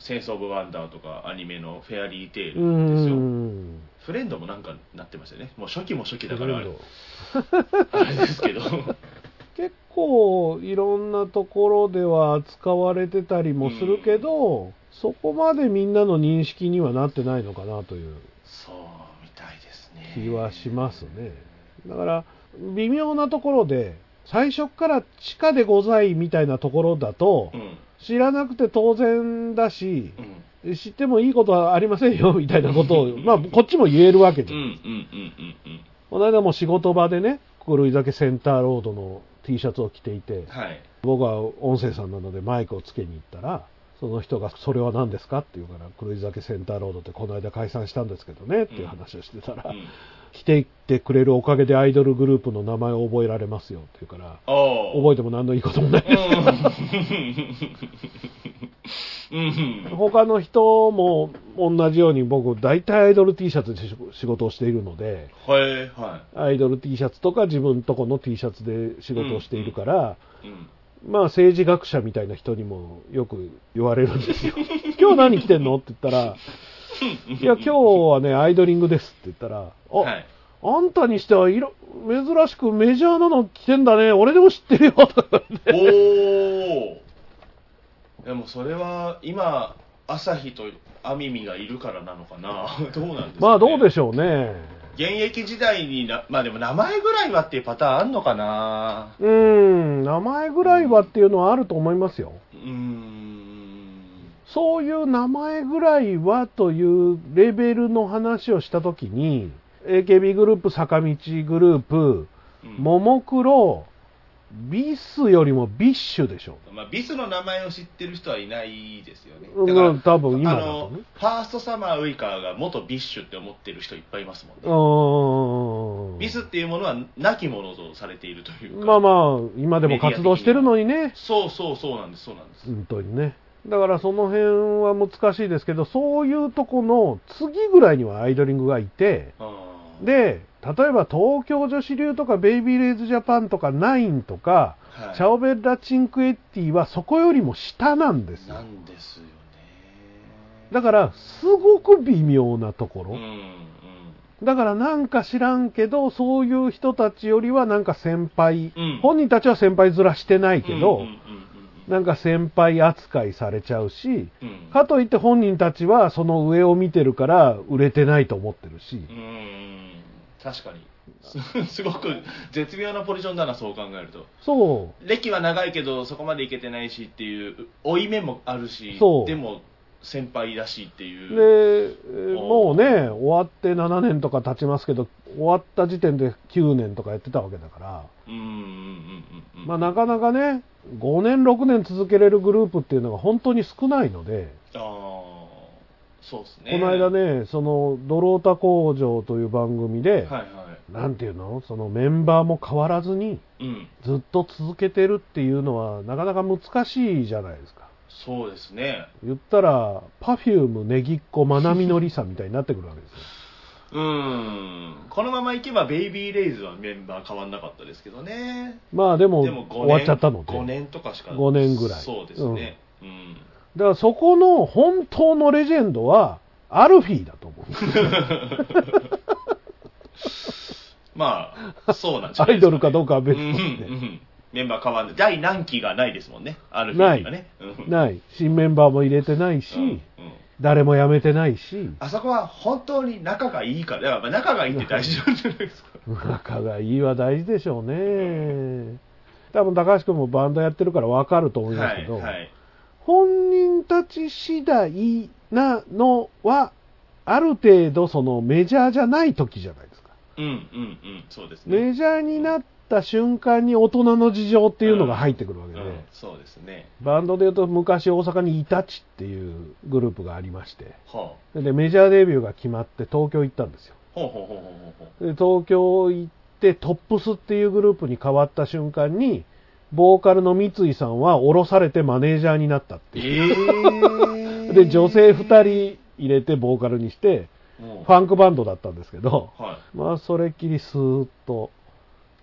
センス・オブ・ワンダーとかアニメのフェアリーテーうルですよ。ん。フレンドもなんかなってましたよね。もう初期も初期だからあれあれですけど。結構いろんなところでは扱われてたりもするけど、そこまでみんなの認識にはなってないのかなというそうみたいですね。気はしますね。だから、微妙なところで、最初から地下でございみたいなところだとう、ん。知らなくて当然だし、うん。知ってもいいことはありませんよ みたいなことを、まあ、こっちも言えるわけじゃん。うんうんうんうんうん。この間も仕事場でね、狂い酒センターロードの T シャツを着ていて、はい。僕は音声さんなのでマイクをつけに行ったら、その人が、それは何ですかって言うから、狂い酒センターロードってこの間解散したんですけどね、っていう話をしてたら、うん。来ていってくれるおかげでアイドルグループの名前を覚えられますよって言うから、覚えても何のいいこともないです。うん。うん。他の人も同じように僕、大体アイドル T シャツで仕事をしているので、はい、はアイドル T シャツとか自分とこの T シャツで仕事をしているから、い。うん。まあ政治学者みたいな人にもよく言われるんですよ。今日何着てんの？って言ったら、いや、今日はね、アイドリングですって言ったら、あ、はい。あんたにしては珍しくメジャーなの着てんだね、俺でも知ってるよとか言っておーでもそれは今朝日とアミミがいるからなのかな？どうなんですか、ね、まあどうでししょうね。現役時代になまあでも名前ぐらいはっていうパターンあんのかな？うーん、名前ぐらいはっていうのはあると思いますよ。うーん。そういう名前ぐらいはというレベルの話をしたときに、AKB グループ、坂道グループ、うん。ももクロ、BiS よりも BiSH でしょ。まあ、 BiS の名前を知ってる人はいないですよねうんだから多分今だあとのねファーストサマーウイカが元 BiSH って思ってる人いっぱいいますもんうね。 BiS っていうものは亡き者とされているというかまあまあ、今でも活動してるのにね。そうそうそうなんですそうなんです、本当にね。だからその辺は難しいですけど、そういうとこの次ぐらいにはアイドリングがいて、で、例えば東京女子流とかベイビーレイズジャパンとかナインとか、はい。チャオベッラチンクエッティはそこよりも下なんです。よな。んですよね。だから、すごく微妙なところ。うんうん。だからなんか知らんけど、そういう人たちよりはなんか先輩、うん。本人たちは先輩面してないけど、うんうんうんなんか先輩扱いされちゃうし、うん。うんかといって本人たちはその上を見てるから売れてないと思ってるし、うん確かに。す すごく絶妙なポジションだなそう考えると。そう、歴は長いけどそこまでいけてないしっていう負い目もあるしそう。でも先輩だしっていで、うえーもうね、終わって7年とか経ちますけど、終わった時点で9年とかやってたわけだから、うんうんうんうんうんまあ、なかなかね、5年、6年続けれるグループっていうのが本当に少ないので、ああそうですね。この間ね、その、ドロータ工場という番組で、はいはなんていうの？そのメンバーも変わらずに、いうん。ずっと続けてるっていうのは、なかなか難しいじゃないですか。そうですね。言ったら、パフューム、ネギっ子、まなみのりさみたいになってくるわけですよ。うん。このままいけばベイビーレイズはメンバー変わんなかったですけどね。まあでも、でも5年終わっちゃったので。5年とかしか5年ぐらい。そうですね。うん、だからそこの本当のレジェンドは、アルフィーだと思う。まあそうなんじゃないですか、ね、アイドルかどうかは別うんとして。うんうんメンバー変わんない第何期がないですもんねある日がねうんない。新メンバーも入れてないし、うんうん誰も辞めてないし、あそこは本当に仲がいいから、だからまあ仲がいいって大事なんじゃないですか。仲がいいは大事でしょうね。多分高橋君もバンドやってるから分かると思いますけど、はい、はい。本人たち次第なのは、ある程度そのメジャーじゃない時じゃないですか。うん、うん、うん、そうですね。メジャーになった瞬間に大人の事情っていうのが入ってくるわけで、うん、そうですね。バンドで言うと昔大阪にイタチっていうグループがありまして、はでメジャーデビューが決まって東京行ったんですよ。あ、ほうほうほうほうほうで東京行ってトップスっていうグループに変わった瞬間に、ボーカルの三井さんは降ろされてマネージャーになったっていう。えー、で、女性2人入れてボーカルにして、もファンクバンドだったんですけど、う、はまあ、それっきりスーッと。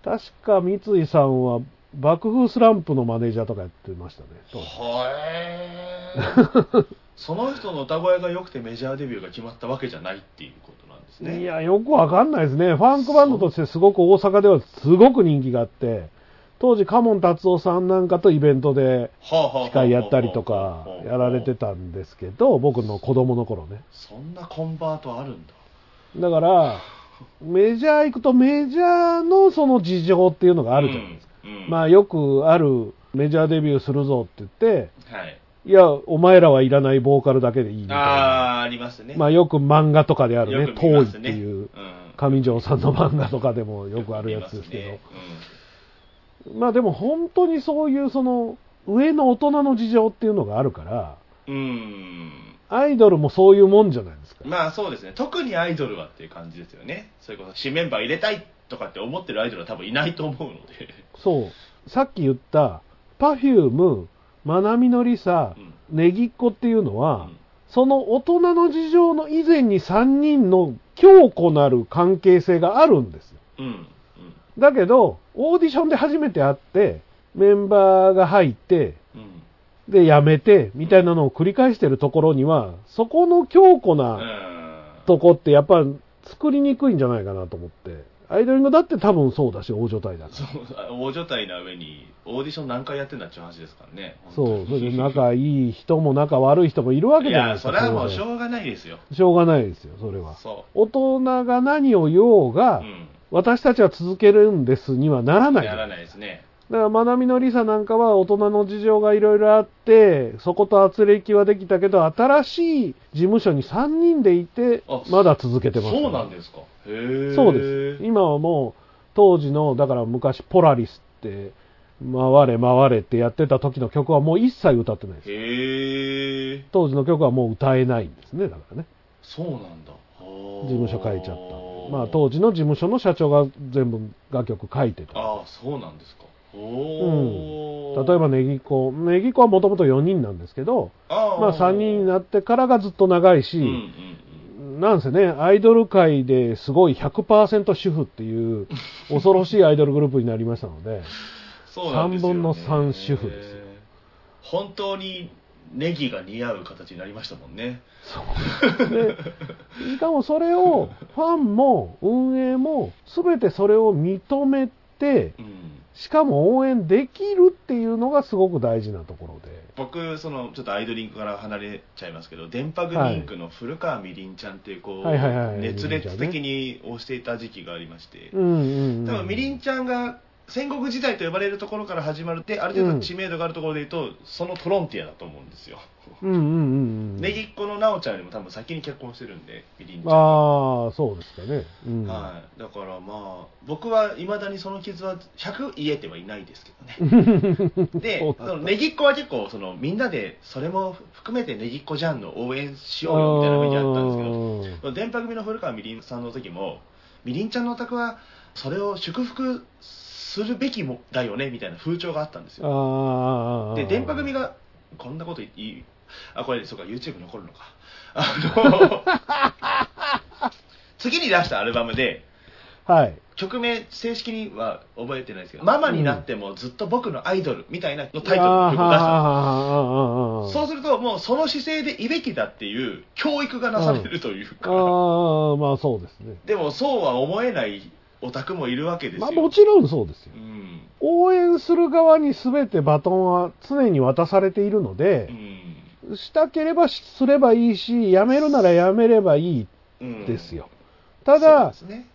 確か三井さんは、爆風スランプのマネージャーとかやってましたね。はえー。その人の歌声が良くてメジャーデビューが決まったわけじゃないっていうことなんですね。いや、よくわかんないですね。ファンクバンドとしてすごく大阪ではすごく人気があって、当時、カモン達夫さんなんかとイベントで司会やったりとかやられてたんですけど、僕の子供の頃ね。そんなコンバートあるんだ。だから、メジャー行くとメジャーのその事情っていうのがあるじゃないですか。うん。うんまあよくあるメジャーデビューするぞって言って、はい。いや、お前らはいらないボーカルだけでいいみたいな。ああ、ありますね。まあよく漫画とかであるね、遠いっていう、うん上条さんの漫画とかでもよくあるやつですけど。見まあでも本当にそういうその上の大人の事情っていうのがあるから、うん。うんアイドルもそういうもんじゃないですか。まあそうですね。特にアイドルはっていう感じですよね。それこそ新メンバー入れたいとかって思ってるアイドルは多分いないと思うので。そう。さっき言った、パフューム、まなみのりさう、んねぎっこっていうのは、うんその大人の事情の以前に3人の強固なる関係性があるんですよ。うん。うん。だけど、オーディションで初めて会って、メンバーが入って、うん。で、辞めて、みたいなのを繰り返してるところには、そこの強固な、うんとこってやっぱ作りにくいんじゃないかなと思って。アイドリングだって多分そうだし、大所帯だかそう、大所帯な上に、オーディション何回やってんだっていう話ですからね。ら。そう、それでい仲いい人も仲悪い人もいるわけじゃないや、ですか。それはもうしょうがないですよ。しょうがないですよ、それは。そ大人が何を言おうう。が、うん。私たちは続けるんですにはならない。やらないですね。だから、まなみのりさなんかは大人の事情がいろいろあって、そこと圧力はできたけど、新しい事務所に3人でいてあ、まだ続けてます、そうなんですか。へえ。そうです。今はもう、当時の、だから昔、ポラリスって、回れ回れってやってた時の曲はもう一切歌ってないです。へえ。当時の曲はもう歌えないんですね、だからね。そうなんだ。事務所変えちゃった。まあ当時の事務所の社長が全部楽曲書いてた。ああ、そうなんですか。おうん。ー例えば、ネギっ子。ネギっ子はもともと4人なんですけど、まあ3人になってからがずっと長いし、うんうんなんせね、アイドル界ですごい100%主婦っていう 恐ろしいアイドルグループになりましたので、そうなんでね。3分の3主婦ですよ本当にネギが似合う形になりましたもんね。そう。で、しかもそれを ファンも運営も全てそれを認めて、うん。しかも応援できるっていうのがすごく大事なところで。僕、その、ちょっとアイドリンクから離れちゃいますけど、電波グリンクの古川みりんちゃんっていう、こう、熱烈的に推していた時期がありまして、うんうん、うん。多分みりんちゃんが戦国時代と呼ばれるところから始まるって、ある程度知名度があるところで言うと、そのトロンティアだと思うんですよ。うんうんうんうん。ネギっ子のなおちゃんよりも多分先に結婚してるんで、みりんちゃんは。ああ、そうですかね。うん。はい、だからまあ僕はいまだにその傷は100癒えてはいないですけどね でそのネギっ子は結構そのみんなでそれも含めてネギっ子じゃんの応援しようよみたいな目にあったんですけど電波組の古川みりんさんの時もみりんちゃんのお宅はそれを祝福するべきもだよねみたいな風潮があったんですあよ。あ。で電波組がこんなこと言いあこれそうか YouTube に残るのか。あの 次に出したアルバムではい。曲名正式には覚えてないですけど「ママになってもずっと僕のアイドル」みたいなのタイトルの曲を出したんですそうするともうその姿勢でいべきだっていう教育がなされるというか、ああ、まあそうですね。でもそうは思えないオタクもいるわけですよ、まあもちろんそうですよ。う。ん。応援する側に全てバトンは常に渡されているのうで、ん。したければすればいいし、やめるならやめればいいうんですよ。ただそうで、すね。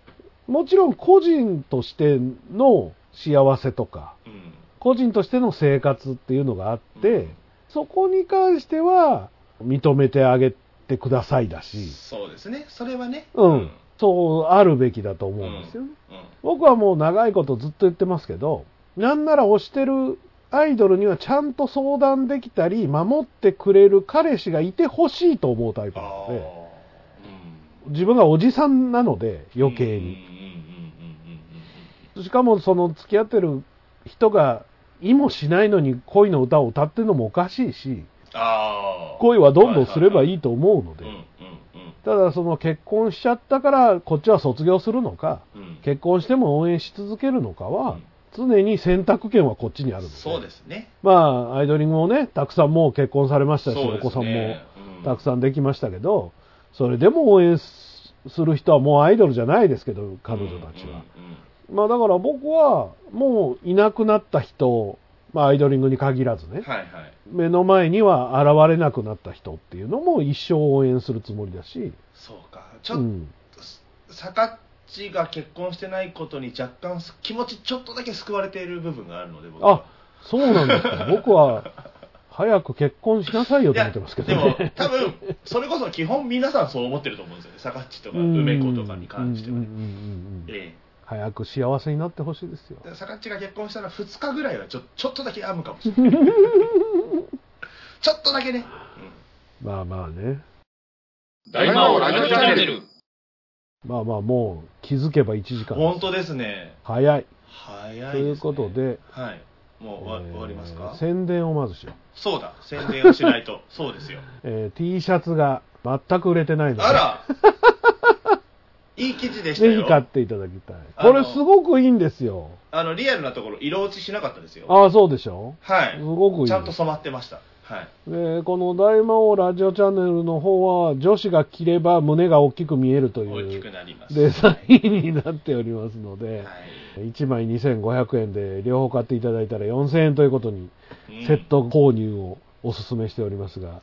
もちろん個人としての幸せとか、うん。個人としての生活っていうのがあって、そこに関しては認めてあげてくださいだし、そうですね。それはね。うん、そうあるべきだと思うんですよね。うん。僕はもう長いことずっと言ってますけど、なんなら推してるアイドルにはちゃんと相談できたり、守ってくれる彼氏がいてほしいと思うタイプなあので、ー自分がおじさんなのでうん余計に。うんうんうんうんうんしかもその付き合ってる人が意もしないのに恋の歌を歌ってるのもおかしいし、恋はどんどんすればいいと思うのでうん、うんただその結婚しちゃったからこっちは卒業するのか、うん。うん結婚しても応援し続けるのかは、常に選択権はこっちにあるので。そうですね。まあ、アイドリングもね、たくさんもう結婚されましたし、ね。お子さんもうん。たくさんできましたけど、それでも応援する人はもうアイドルじゃないですけど、彼女たちは。まあだから僕はもういなくなった人、まあアイドリングに限らずね、はいはい。目の前には現れなくなった人っていうのも一生応援するつもりだし、そうか。ちょっと、うん、さかっちが結婚してないことに若干す気持ちちょっとだけ救われている部分があるので、僕は。あそうなんですか、僕は早く結婚しなさいよと思ってますけどいやでもね。多分それこそ基本皆さんそう思ってると思うんですよね。さかっちとか梅子とかに関してはね。うんうんうんうんえ早く幸せになってほしいですよ。さかっちが結婚したら2日ぐらいはちょちょっとだけ編むかもしれない。ちょっとだけね、まあまあね。大魔王ラジオチャンネル。まあまあもう気づけば1時間。本当ですね。早い。早いね、ということで、はい。もう終わ,、えー終わりますか？宣伝をまずしよう。そうだ。宣伝をしないと。そうですよ。えー T シャツが全く売れてないので、あら いい記事でしたよ。ぜひ買っていただきたい。これすごくいいんですよ。あのリアルなところ色落ちしなかったですよ。ああ、そうでしょ？はい。すごくいい。ちゃんと染まってました。はい。で、この大魔王ラジオチャンネルの方は、女子が着れば胸が大きく見えると大きくいうなります。デザインになっておりますので、はい。1枚2500円で両方買っていただいたら4000円ということに、うん。セット購入をお勧めしておりますが、はい。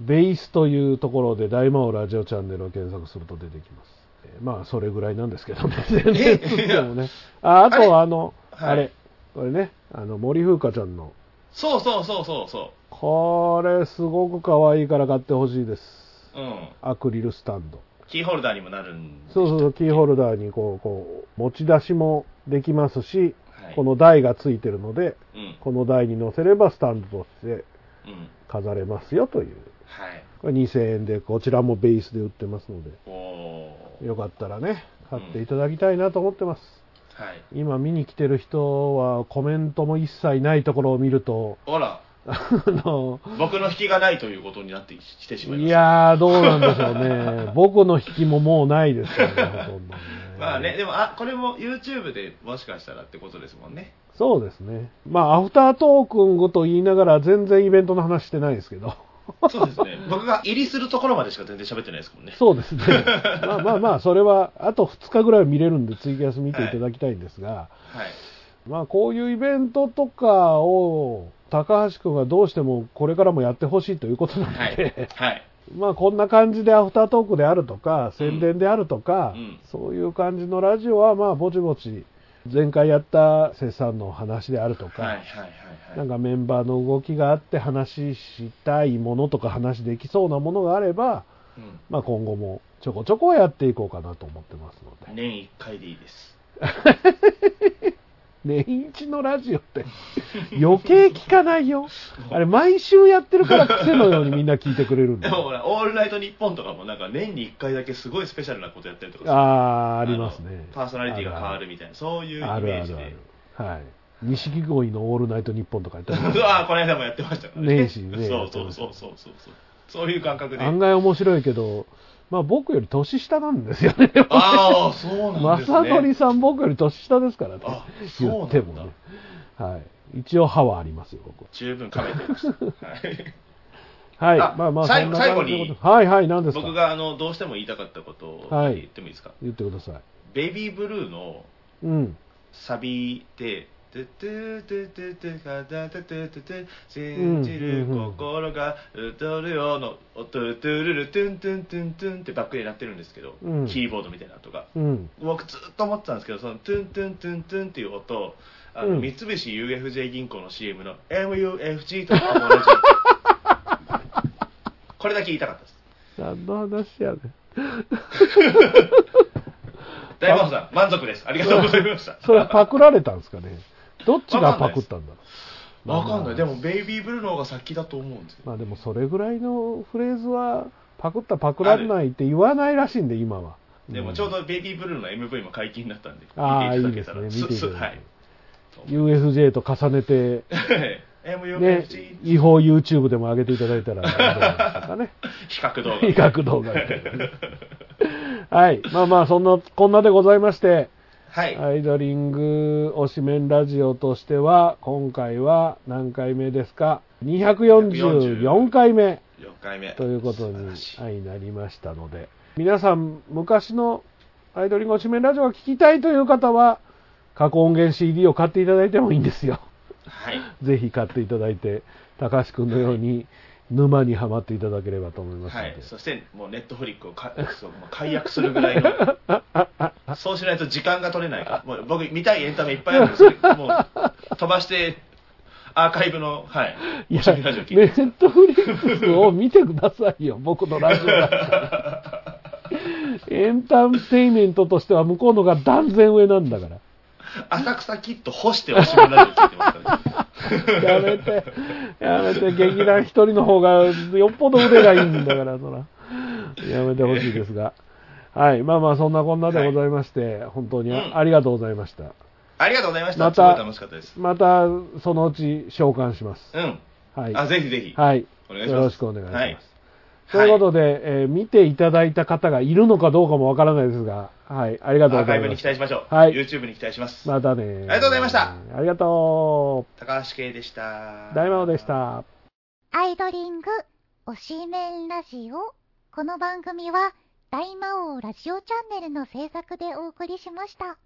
ベースというところで大魔王ラジオチャンネルを検索すると出てきます。えーまあ、それぐらいなんですけどね、全然つってもね。ああとは、あの、はい。あれ、これね、あの、森風花ちゃんの、そうそうそうそう。そこれすごく可愛いから買ってほしいです。ううん。アクリルスタンド。キーホルダーにもなるんで。そうそうそう、キーホルダーにこう、こう、持ち出しもできますし、はい。この台がついてるので、うん。この台に乗せればスタンドとしてうん。飾れますよという。はい。これ2000円で、こちらもベースで売ってますので、おーよかったらね、買っていただきたいなと思ってます。はい今見に来てる人はコメントも一切ないところを見ると、ほら あの、僕の引きがないということになってきてしまいまいしたやー、どうなんでしょうね。僕の引きももうないですよね、ほとんどね。まあねでもあこれも YouTube でもしかしたらってことですもんねそうですね。まあ、アフタートークングと言いながら全然イベントの話してないですけど。そうですね。僕が入りするところまでしか全然喋ってないですもんね。そうですね。まあまあまあ、それは、あと2日ぐらい見れるんで、ツイキャス見ていただきたいんですが、はい。まあ、こういうイベントとかを、高橋君がどうしてもこれからもやってほしいということなのはで、い。はい。まあこんな感じでアフタートークであるとか、宣伝であるとか、うん。そういう感じのラジオは、まあぼちぼち、前回やったセさんの話であるとか、はいはいはいはい。なんかメンバーの動きがあって話したいものとか話できそうなものがあれば、うん。まあ今後もちょこちょこやっていこうかなと思ってますので。年1回でいいです 年一のラジオって余計聞かないよ。あれ毎週やってるから癖のようにみんな聞いてくれるんだよ。でもほら、オールナイトニッポンとかもなんか年に1回だけすごいスペシャルなことやったりとかああ、ありますねの。パーソナリティが変わるみたいな、そういうイメあるあージで。るある。はい。錦鯉のオールナイトニッポンとかやってますうわーこの間もやってましたからね。年始ねそうそうそうそうそう。そういう感覚で。案外面白いけど、まあ僕より年下なんですよね。ああ、そうなんですね。正則さん僕より年下ですからねあ。そうなんだ言ってもね。はい。一応歯はありますよ、僕は。十分噛めてました。は いはい。あまあまあ、最そんな最後にはいはい、何ですか？僕があのどうしても言いたかったことをはい言ってもいいですか、言ってください。 baby blue のうん。サビで「トゥトゥトゥトゥトゥトゥトゥトゥ信じる心が踊るよ」の「トゥトゥルルトゥントゥントゥントゥン」ってバックで鳴ってるんですけど、うんキーボードみたいな音がうん。僕ずっと思ってたんですけどそのトゥントゥントゥントゥンっていう音あの、うん三菱 UFJ 銀行の CM の MUFG とかも同じこれだけ言いたかったです何の話やねん。大魔王さん満足ですありがとうございましたそれはパクられたんですかね。どっちがパクったんだろう。わかんない。でまあも、ベイビーブルーの方が先だと思うんですよ。まあでもそれぐらいのフレーズは、パクったパクられないって言わないらしいんで、今は。でも、ちょうどベイビーブルーの MV も解禁になったんで、ああ、いい見てですね。ただけたら。見ていただはい。USJ と重ねて、ね、違法 YouTube でも上げていただいたら、どうでしょうかね。比較動画。比較動画はい。まあまあ、そんな、こんなでございまして、はい。アイドリング推しメンラジオとしては、今回は何回目ですか ?244 回目。よ回目。ということになりましたので、皆さん、昔のアイドリンゴ紙面ラジオが聞きたいという方は、過去音源 CD を買っていただいてもいいんですよ。はい。ぜひ買っていただいて、高橋君のように沼にはまっていただければと思いますので。はい。そして、もうネットフリックをか解約するぐらいの、そうしないと時間が取れないから、もう僕見たいエンタメいっぱいあるんですけど、もう飛ばして、アーカイブの、はい。いや、ネットフリックスを見てくださいよ、僕のラジオだから。エンターテインメントとしては向こうのが断然上なんだから。浅草キッド干しておしゃべりラジオ聞いてますからね。やめて、やめて、劇団一人の方がよっぽど腕がいいんだから、そら。やめてほしいですが。はい。まあまあ、そんなこんなでございまして、本当にうんありがとうございました。ありがとうございました。また楽しかったです。また、そのうち召喚します。うん。はい。あ、ぜひぜひ。はい。よろしくお願いします。はい。ということで、えー見ていただいた方がいるのかどうかもわからないですが、はい。ありがとうアーカイブにございます。期待しましょう。はい YouTube に期待します。またね。ありがとうございました。ありがと高橋圭でした。う。大魔王でし。た。アイドリング、推しメンラジオ。この番組は、大魔王ラジオチャンネルの制作でお送りしました。